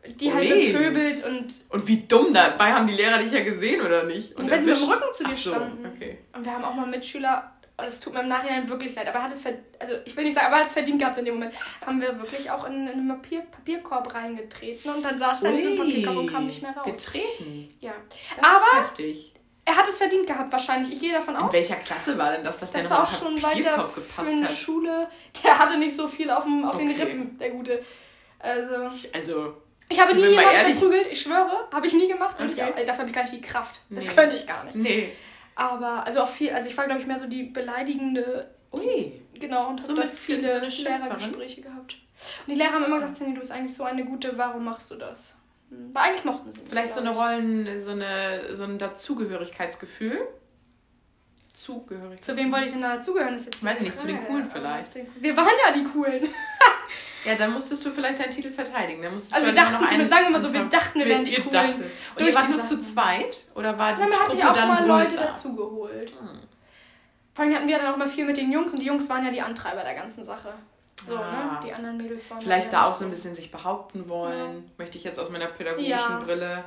die halt bepöbelt und, Und wie dumm dabei haben die Lehrer dich ja gesehen, oder nicht? Und wenn sie mit dem? Rücken zu dir so, standen. okay. Und wir haben auch mal Mitschüler, und es tut mir im Nachhinein wirklich leid, aber er hat es verdient, also ich will nicht sagen, aber er hat es verdient gehabt in dem Moment, haben wir wirklich auch in, in einen Papier, Papierkorb reingetreten und dann saß er in diesem Ui. Papierkorb und kam nicht mehr raus. Getreten. Ja. Das ist Aber heftig. er hat es verdient gehabt wahrscheinlich, ich gehe davon In aus. welcher Klasse war denn das, dass der Das noch war auf auch den schon weiter Papierkorb für gepasst eine hat? Schule. Der hatte nicht so viel auf, dem, auf den Okay. Rippen, der Gute. Also, Also, ich habe Sind nie wir mal jemanden verprügelt, ich schwöre. Habe ich nie gemacht. Und ich, Okay. äh, dafür habe ich gar nicht die Kraft. Das Nee. könnte ich gar nicht. nee. Aber, also auch viel, also ich war, glaube ich, mehr so die beleidigende, Ui. genau, und So habe mit- viele so? Lehrergespräche gehabt. Und die Lehrer haben immer gesagt, Sandy, du bist eigentlich so eine gute, warum machst du das? Hm, Weil eigentlich mochten sie mich, Vielleicht so eine ich. Rollen, so, eine, so ein Dazugehörigkeitsgefühl. Zugehörigkeit. Zu wem wollte ich denn da dazugehören? Ist jetzt Weiß ich nicht, zu den. Coolen vielleicht. Wir waren ja die Coolen. Ja, dann musstest du vielleicht deinen Titel verteidigen. Dann musstest Also du wir dachten, noch wir einen- sagen immer so, wir dachten, wir wären die Coolen. dachtet. Und ihr wart nur zu zweit? Oder war die Dann hat sich Truppe auch dann mal Leute dazugeholt. Hm. Vor allem hatten wir dann auch mal viel mit den Jungs und die Jungs waren ja die Antreiber der ganzen Sache. So, Ah. ne? Die anderen Mädels waren Vielleicht ja da auch so ein bisschen sich behaupten wollen. Möchte ich jetzt aus meiner pädagogischen Ja. Brille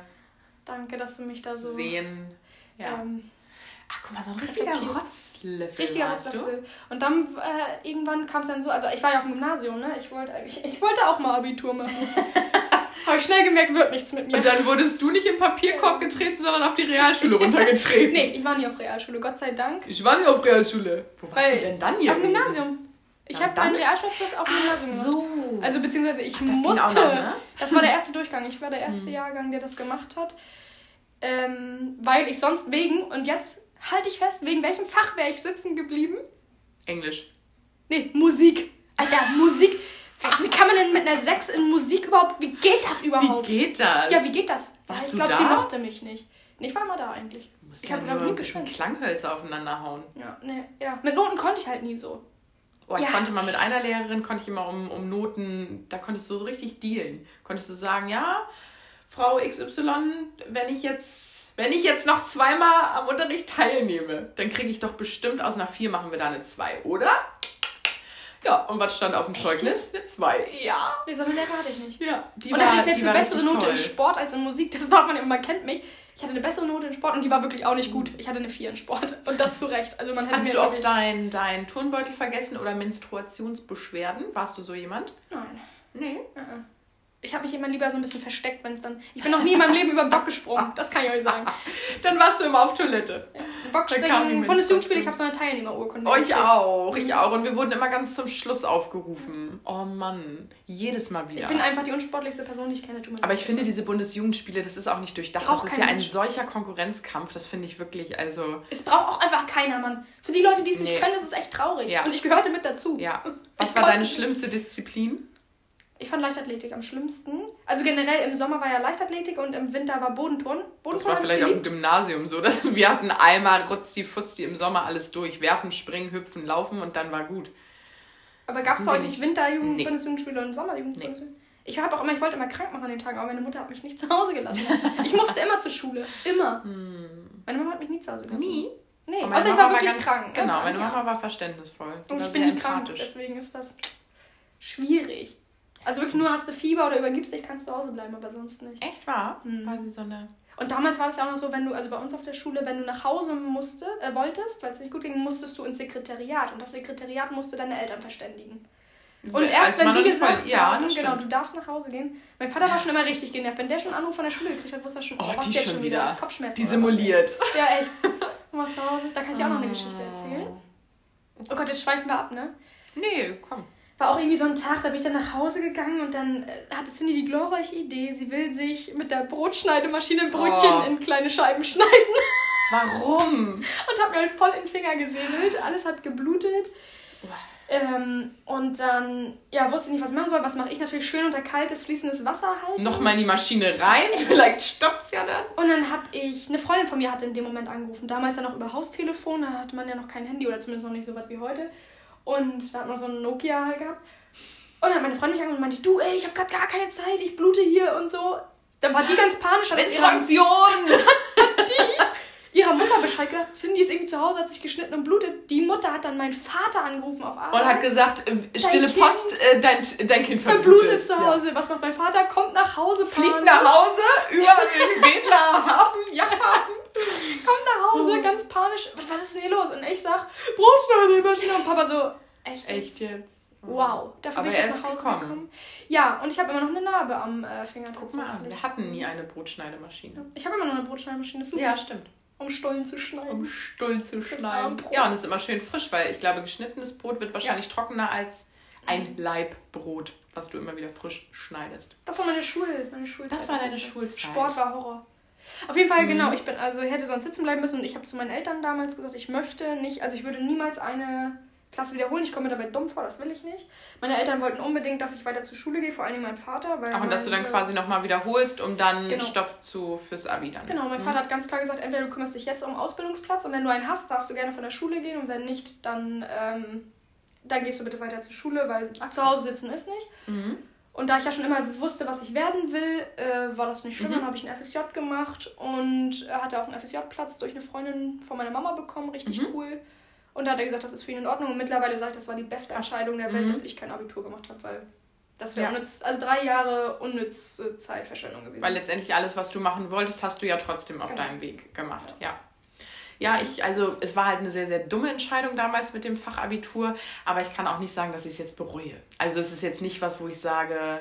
Danke, dass du mich da so. sehen. Ja. Ähm, Ach, guck mal, so ein richtiger. Rotzlöffel richtiger. Rotzlöffel. Und dann äh, irgendwann kam es dann so, also ich war ja auf dem Gymnasium, ne? Ich wollte eigentlich, ich wollte auch mal Abitur machen. Habe ich schnell gemerkt, wird nichts mit mir. Und dann wurdest du nicht im Papierkorb getreten, sondern auf die Realschule runtergetreten. nee, ich war nie auf Realschule, Gott sei Dank. Ich war nicht auf Realschule. Wo warst Weil- du denn dann hier? Auf dem Gymnasium. Ich habe meinen Realschulabschluss auf dem Ach Gymnasium gemacht. so. Also beziehungsweise ich das ging musste. noch, ne? Das war der erste Durchgang. Ich war der Hm. erste Jahrgang, der das gemacht hat. Ähm, weil ich sonst wegen, und jetzt halte ich fest, wegen welchem Fach wäre ich sitzen geblieben? Englisch. Nee, Musik. Alter, Musik. Wie kann man denn mit einer 6 in Musik überhaupt, wie geht das Wie überhaupt? geht das? Ja, wie geht das? Warst ich glaube, sie mochte mich nicht. Nee, ich war immer da eigentlich. Ich ja hab, nur glaub ich, nie geschwänzt. Klanghölzer aufeinander hauen. Ja, nee, ja. Mit Noten konnte ich halt nie so. Oh, ich Ja. konnte mal mit einer Lehrerin, konnte ich immer um, um Noten, da konntest du so richtig dealen. Konntest du sagen, ja, Frau XY, wenn ich jetzt, wenn ich jetzt noch zweimal am Unterricht teilnehme, dann kriege ich doch bestimmt aus einer 4 machen wir da eine 2, oder? Ja, und was stand auf dem Zeugnis? Eine 2. Ja. Nee, so eine Lehrer hatte ich nicht. Ja, die Und da hatte ich selbst die eine bessere Note in toll. Sport als in Musik. Das darf man immer, man kennt mich. Ich hatte eine bessere Note in Sport und die war wirklich auch nicht gut. Ich hatte eine 4 in Sport. Und das zu Recht. Also man mir du oft deinen dein Turnbeutel vergessen oder Menstruationsbeschwerden? Warst du so jemand? Nein. Nee. äh, äh. Ich habe mich immer lieber so ein bisschen versteckt, wenn es dann. Ich bin noch nie in meinem Leben über den Bock gesprungen, das kann ich euch sagen. Dann warst du immer auf Toilette. Ja. Bockspringen, Bundesjugendspiel, ich habe so eine Teilnehmerurkunde. Oh, ich auch, ich auch. Und wir wurden immer ganz zum Schluss aufgerufen. Oh Mann, jedes Mal wieder. Ich bin einfach die unsportlichste Person, die ich kenne. Aber ich finde, diese Bundesjugendspiele, das ist auch nicht durchdacht. Braucht das ist ja ein Mensch. solcher Konkurrenzkampf, das finde ich wirklich, also... Es braucht auch einfach keiner, Mann. Für die Leute, die es nee. nicht können, ist es echt traurig. Ja. Und ich gehörte mit dazu. Ja. Was ich war deine schlimmste Disziplin? Ich fand Leichtathletik am schlimmsten. Also generell im Sommer war ja Leichtathletik und im Winter war Bodenturnen. Bodenturnen das war vielleicht auf dem Gymnasium so. Dass wir hatten einmal Rutzi, Futzi im Sommer alles durch. Werfen, springen, hüpfen, laufen und dann war gut. Aber gab es bei euch nicht Winterjugend, nee. Und Sommerjugend? Nee. Ich habe auch immer, ich wollte immer krank machen an den Tagen, aber meine Mutter hat mich nicht zu Hause gelassen. ich musste immer zur Schule. Immer. Hm. Meine Mama hat mich nie zu Hause gelassen. Nie? Nee, also ich war wirklich war ganz, krank. Genau, meine Mama war verständnisvoll. Die und ich bin nie krank, deswegen ist das schwierig. Also wirklich nur hast du Fieber oder übergibst dich, kannst zu Hause bleiben, aber sonst nicht. Echt wahr? Hm. War sie so eine. Und damals war das ja auch noch so, wenn du, also bei uns auf der Schule, wenn du nach Hause musste, äh, wolltest, weil es nicht gut ging, musstest du ins Sekretariat. Und das Sekretariat musste deine Eltern verständigen. Und erst wenn die gesagt voll, ja, haben, genau, du darfst nach Hause gehen. Mein Vater war schon immer richtig genervt. Wenn der schon einen Anruf von der Schule gekriegt hat, wusste er schon, oh, was die jetzt schon wieder. wieder. Kopfschmerzen. Die simuliert. Ja, echt. Du warst zu Hause. Da kann ich dir auch noch eine Geschichte erzählen. Oh Gott, jetzt schweifen wir ab, ne? Nee, komm war auch irgendwie so ein Tag, da bin ich dann nach Hause gegangen und dann äh, hatte Cindy die glorreiche Idee, sie will sich mit der Brotschneidemaschine Brötchen oh. in kleine Scheiben schneiden. Warum? und hat mir halt voll in den Finger gesäbelt, alles hat geblutet. Ähm, und dann, ja, wusste ich nicht, was ich machen soll. Was mache ich natürlich schön unter kaltes, fließendes Wasser halten. Nochmal in die Maschine rein, vielleicht stoppt's ja dann. Und dann habe ich, eine Freundin von mir hatte in dem Moment angerufen. Damals ja noch über Haustelefon, da hatte man ja noch kein Handy oder zumindest noch nicht so weit wie heute. Und da hat man so ein Nokia halt gehabt. Und dann hat meine Freundin mich angerufen und meinte, du, ey, ich habe gerade gar keine Zeit, ich blute hier und so. Dann war die ganz panisch. Hat die ihrer Mutter Bescheid gesagt, Cindy ist irgendwie zu Hause, hat sich geschnitten und blutet. Die Mutter hat dann meinen Vater angerufen auf Arbeit. Und hat gesagt, äh, stille kind, Post, äh, dein, dein Kind verblutet. Verblutet zu Hause. Ja. Was macht mein Vater? Kommt nach Hause, fahren. Fliegt nach Hause, über den Wedler Hafen, Yachthafen. Kommt nach Hause, ganz panisch. Was war das denn hier los? Und ich sag, Brotschneidemaschine. Und Papa so, Echt? Echt jetzt? Wow, dafür Aber bin ich jetzt nach Hause gekommen. gekommen. Ja, und ich habe immer noch eine Narbe am äh, Finger. Guck mal an, wir hatten nie eine Brotschneidemaschine. Ich habe immer noch eine Brotschneidemaschine. Super. Ja, stimmt. Um Stullen zu schneiden. Um Stullen zu schneiden. Ja, und es ist immer schön frisch, weil ich glaube, geschnittenes Brot wird wahrscheinlich ja. trockener als ein Laibbrot, was du immer wieder frisch schneidest. Das war meine Schul, meine Schulzeit. Das war deine Schulzeit. Sport war Horror. Auf jeden Fall, mhm. genau, ich bin, also hätte sonst sitzen bleiben müssen und ich habe zu meinen Eltern damals gesagt, ich möchte nicht, also ich würde niemals eine Klasse wiederholen. Ich komme mir dabei dumm vor, das will ich nicht. Meine Eltern wollten unbedingt, dass ich weiter zur Schule gehe, vor allem mein Vater. Weil Ach, und dass du dann quasi nochmal wiederholst, um dann genau. Stoff zu, fürs Abi dann. Genau, mein mhm. Vater hat ganz klar gesagt, entweder du kümmerst dich jetzt um Ausbildungsplatz und wenn du einen hast, darfst du gerne von der Schule gehen und wenn nicht, dann, ähm, dann gehst du bitte weiter zur Schule, weil Ach, zu Hause sitzen ist nicht. Mhm. Und da ich ja schon immer wusste, was ich werden will, äh, war das nicht schlimm. Mhm. Dann habe ich ein FSJ gemacht und hatte auch einen FSJ-Platz durch eine Freundin von meiner Mama bekommen. Richtig mhm. cool. Und da hat er gesagt, das ist für ihn in Ordnung. Und mittlerweile sagt, das war die beste Entscheidung der Welt, mhm. dass ich kein Abitur gemacht habe, weil das wäre ja. unnütz, also drei Jahre unnütze Zeitverschwendung gewesen. Weil letztendlich alles, was du machen wolltest, hast du ja trotzdem auf genau. deinem Weg gemacht. Ja. ja. Ja, ich, also es war halt eine sehr, sehr dumme Entscheidung damals mit dem Fachabitur, aber ich kann auch nicht sagen, dass ich es jetzt bereue. Also es ist jetzt nicht was, wo ich sage,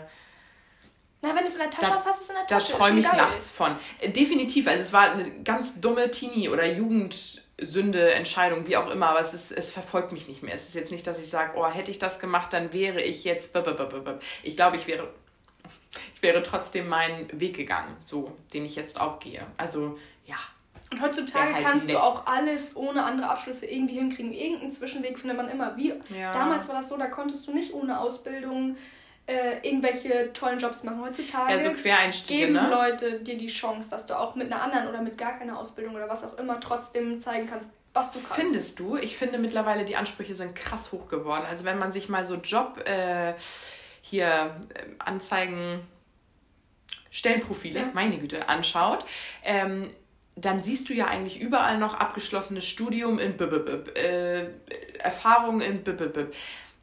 na, wenn du es in der Tasche da, hast, hast du es in der Tasche. Da träume ich geil. nachts von. Definitiv. Also es war eine ganz dumme Teenie- oder Jugend- Sünde, Entscheidung, wie auch immer, aber es, ist, es verfolgt mich nicht mehr. Es ist jetzt nicht, dass ich sage, oh, hätte ich das gemacht, dann wäre ich jetzt. Ich glaube, ich wäre, ich wäre trotzdem meinen Weg gegangen, so, den ich jetzt auch gehe. Also, ja. Und heutzutage halt kannst nett. du auch alles ohne andere Abschlüsse irgendwie hinkriegen. Irgendeinen Zwischenweg findet man immer. Wie ja. damals war das so, da konntest du nicht ohne Ausbildung äh, irgendwelche tollen Jobs machen. Heutzutage ja, so geben ne? Leute dir die Chance, dass du auch mit einer anderen oder mit gar keiner Ausbildung oder was auch immer trotzdem zeigen kannst, was du kannst. Findest du? Ich finde mittlerweile die Ansprüche sind krass hoch geworden. Also wenn man sich mal so Job äh, hier äh, Anzeigen Stellenprofile, ja. meine Güte, anschaut, ähm, dann siehst du ja eigentlich überall noch abgeschlossenes Studium in B, -B, -B äh, Erfahrung in B, -B, -B.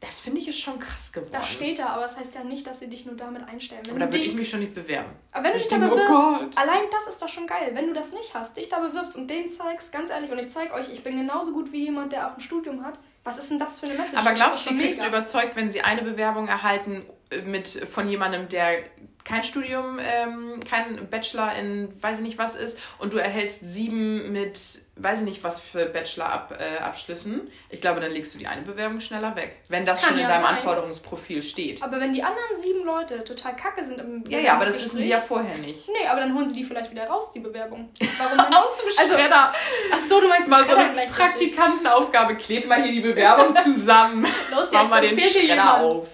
Das finde ich ist schon krass geworden. Das steht da, aber das heißt ja nicht, dass sie dich nur damit einstellen. Wenn Oder würde ich mich schon nicht bewerben. Aber wenn du dich da bewirbst, oh allein das ist doch schon geil. Wenn du das nicht hast, dich da bewirbst und den zeigst, ganz ehrlich, und ich zeige euch, ich bin genauso gut wie jemand, der auch ein Studium hat. Was ist denn das für eine Message? Aber glaubst du, die kriegst du überzeugt, wenn sie eine Bewerbung erhalten äh, mit, von jemandem, der kein Studium, ähm, kein Bachelor in weiß ich nicht was ist und du erhältst sieben mit weiß ich nicht was für Bachelor-Abschlüssen, äh, ich glaube, dann legst du die eine Bewerbung schneller weg, wenn das Kann schon in deinem sein. Anforderungsprofil steht. Aber wenn die anderen sieben Leute total kacke sind im Ja, ja, aber das wissen die ja vorher nicht. Nee, aber dann holen sie die vielleicht wieder raus, die Bewerbung. Warum denn? Aus dem also, Schredder. Ach so, du meinst mal so eine Praktikantenaufgabe. Klebt mal hier die Bewerbung zusammen. Los, jetzt, Mach mal den Schredder auf.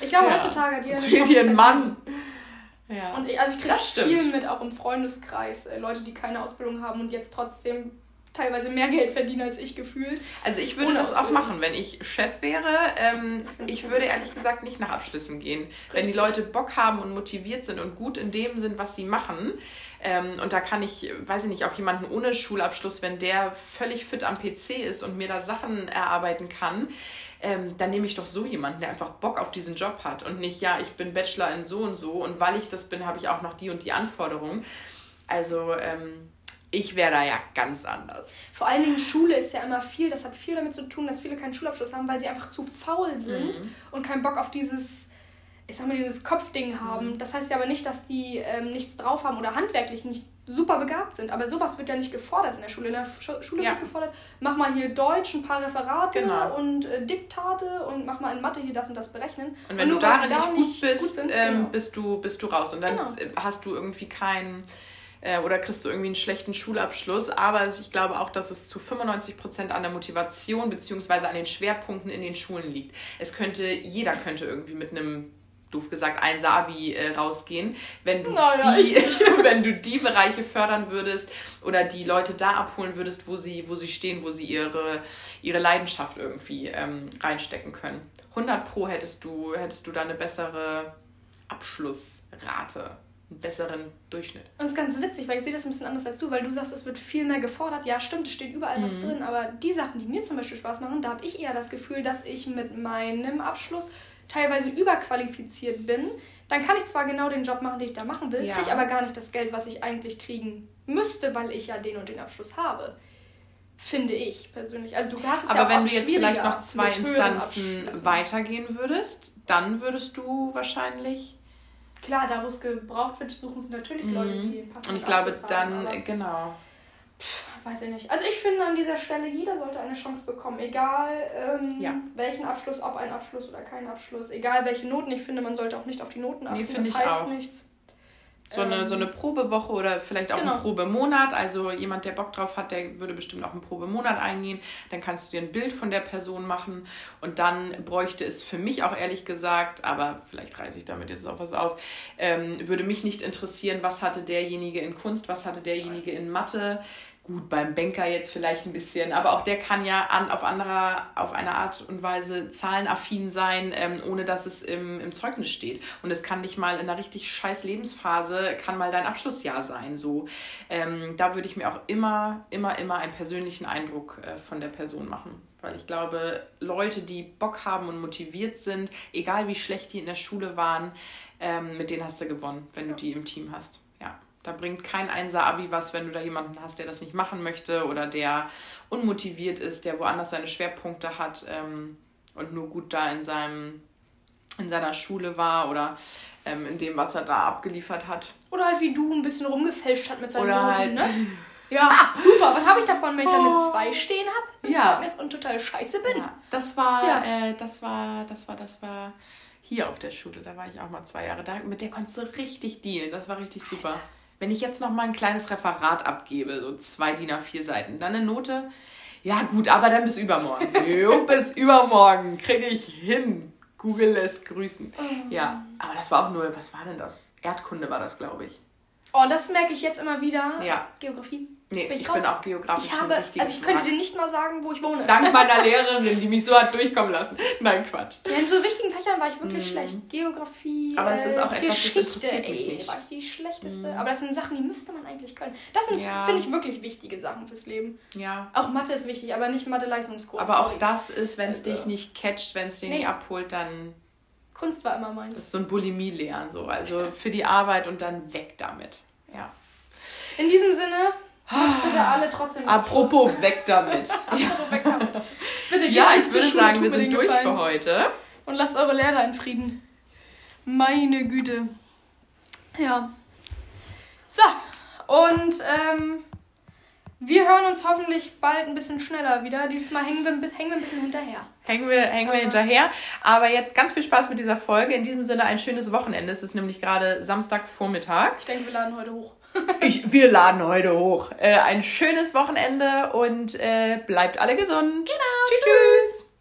Ich glaube, ja. heutzutage Jetzt fehlt dir ein Mann. Ja. Und ich, also ich kriege viel mit, auch im Freundeskreis, äh, Leute, die keine Ausbildung haben und jetzt trotzdem teilweise mehr Geld verdienen als ich gefühlt. Also ich würde das auch machen, wenn ich Chef wäre. Ähm, ich würde ehrlich gesagt nicht nach Abschlüssen gehen. Richtig. Wenn die Leute Bock haben und motiviert sind und gut in dem sind, was sie machen. Ähm, und da kann ich, weiß ich nicht, auch jemanden ohne Schulabschluss, wenn der völlig fit am PC ist und mir da Sachen erarbeiten kann, ähm, dann nehme ich doch so jemanden, der einfach Bock auf diesen Job hat und nicht, ja, ich bin Bachelor in so und so und weil ich das bin, habe ich auch noch die und die Anforderungen. Also ähm, ich wäre da ja ganz anders. Vor allen Dingen Schule ist ja immer viel, das hat viel damit zu tun, dass viele keinen Schulabschluss haben, weil sie einfach zu faul sind mhm. und keinen Bock auf dieses, ich sag mal, dieses Kopfding haben. Mhm. Das heißt ja aber nicht, dass die ähm, nichts drauf haben oder handwerklich nicht super begabt sind. Aber sowas wird ja nicht gefordert in der Schule. In der Schule ja. wird gefordert, mach mal hier Deutsch, ein paar Referate genau. und äh, Diktate und mach mal in Mathe hier das und das berechnen. Und wenn und du darin nicht gut bist, gut sind, ähm, genau. bist, du, bist du raus. Und dann genau. hast du irgendwie keinen äh, oder kriegst du irgendwie einen schlechten Schulabschluss. Aber ich glaube auch, dass es zu 95 Prozent an der Motivation bzw. an den Schwerpunkten in den Schulen liegt. Es könnte, jeder könnte irgendwie mit einem doof gesagt, ein Sabi äh, rausgehen, wenn du, naja, die, wenn du die Bereiche fördern würdest oder die Leute da abholen würdest, wo sie, wo sie stehen, wo sie ihre, ihre Leidenschaft irgendwie ähm, reinstecken können. 100 Pro hättest du, hättest du da eine bessere Abschlussrate einen besseren Durchschnitt. Und das ist ganz witzig, weil ich sehe das ein bisschen anders als du, weil du sagst, es wird viel mehr gefordert. Ja, stimmt, es steht überall mhm. was drin, aber die Sachen, die mir zum Beispiel Spaß machen, da habe ich eher das Gefühl, dass ich mit meinem Abschluss teilweise überqualifiziert bin, dann kann ich zwar genau den Job machen, den ich da machen will, ja. kriege aber gar nicht das Geld, was ich eigentlich kriegen müsste, weil ich ja den und den Abschluss habe. Finde ich persönlich. Also du hast es aber ja wenn du jetzt vielleicht noch zwei Instanzen weitergehen würdest, dann würdest du wahrscheinlich klar, da wo es gebraucht wird, suchen sie natürlich mhm. Leute, die passen. Und ich glaube, dann, haben, genau. Pff, weiß ich nicht. Also ich finde an dieser Stelle, jeder sollte eine Chance bekommen, egal ähm, ja. welchen Abschluss, ob ein Abschluss oder kein Abschluss, egal welche Noten. Ich finde, man sollte auch nicht auf die Noten achten. Nee, das heißt auch. nichts. So eine, ähm, so eine Probewoche oder vielleicht auch genau. einen Probemonat. Also jemand, der Bock drauf hat, der würde bestimmt auch einen Probemonat eingehen. Dann kannst du dir ein Bild von der Person machen. Und dann bräuchte es für mich auch ehrlich gesagt, aber vielleicht reiße ich damit jetzt auch was auf, ähm, würde mich nicht interessieren, was hatte derjenige in Kunst, was hatte derjenige in Mathe Gut, beim Banker jetzt vielleicht ein bisschen, aber auch der kann ja an, auf, anderer, auf eine Art und Weise zahlenaffin sein, ähm, ohne dass es im, im Zeugnis steht. Und es kann nicht mal in einer richtig scheiß Lebensphase, kann mal dein Abschlussjahr sein. So. Ähm, da würde ich mir auch immer, immer, immer einen persönlichen Eindruck äh, von der Person machen. Weil ich glaube, Leute, die Bock haben und motiviert sind, egal wie schlecht die in der Schule waren, ähm, mit denen hast du gewonnen, wenn du die im Team hast. Da bringt kein Einser-Abi was, wenn du da jemanden hast, der das nicht machen möchte oder der unmotiviert ist, der woanders seine Schwerpunkte hat ähm, und nur gut da in, seinem, in seiner Schule war oder ähm, in dem, was er da abgeliefert hat. Oder halt wie du ein bisschen rumgefälscht hat mit seinen oder Noten, halt ne? Ja, super. Was habe ich davon, wenn ich da eine 2 stehen habe? Ja. und total scheiße bin. Ja, das war, ja. äh, das war, das war, das war hier auf der Schule. Da war ich auch mal zwei Jahre. Da, mit der konntest du richtig dealen. Das war richtig super. Alter. Wenn ich jetzt noch mal ein kleines Referat abgebe, so zwei DIN A4 Seiten, dann eine Note. Ja, gut, aber dann bis übermorgen. jo, bis übermorgen kriege ich hin. Google lässt grüßen. Ja, aber das war auch nur, was war denn das? Erdkunde war das, glaube ich. Oh, das merke ich jetzt immer wieder. Ja. Geografie. Nee, ich, ich bin auch geografisch ich habe, Also ich könnte dir nicht mal sagen, wo ich wohne. Dank meiner Lehrerin, die mich so hat durchkommen lassen. Nein, Quatsch. Ja, in so wichtigen Fächern war ich wirklich mm. schlecht. Geografie, Aber es ist auch etwas, Geschichte, das interessiert mich ey, nicht. war ich die schlechteste. Mm. Aber das sind Sachen, die müsste man eigentlich können. Das sind, ja. finde ich, wirklich wichtige Sachen fürs Leben. Ja. Auch Mathe ist wichtig, aber nicht Mathe-Leistungskurs. Aber auch das ist, wenn es also. dich nicht catcht, wenn es dich nee. nicht abholt, dann... Kunst war immer meins. Das ist so ein Bulimie-Lernen so. Also für die Arbeit und dann weg damit. Ja. In diesem Sinne, bitte alle trotzdem. Apropos weg damit. Apropos weg damit. Bitte ja, ich würde sagen, wir sind durch für heute. Und lasst eure Lehrer in Frieden. Meine Güte. Ja. So, und ähm, wir hören uns hoffentlich bald ein bisschen schneller wieder. Diesmal hängen wir, hängen wir ein bisschen hinterher. Hängen wir, hängen wir hinterher. Aber jetzt ganz viel Spaß mit dieser Folge. In diesem Sinne ein schönes Wochenende. Es ist nämlich gerade Samstagvormittag. Ich denke, wir laden heute hoch. Ich, wir laden heute hoch. Äh, ein schönes Wochenende und äh, bleibt alle gesund. Genau. Tschüss. tschüss.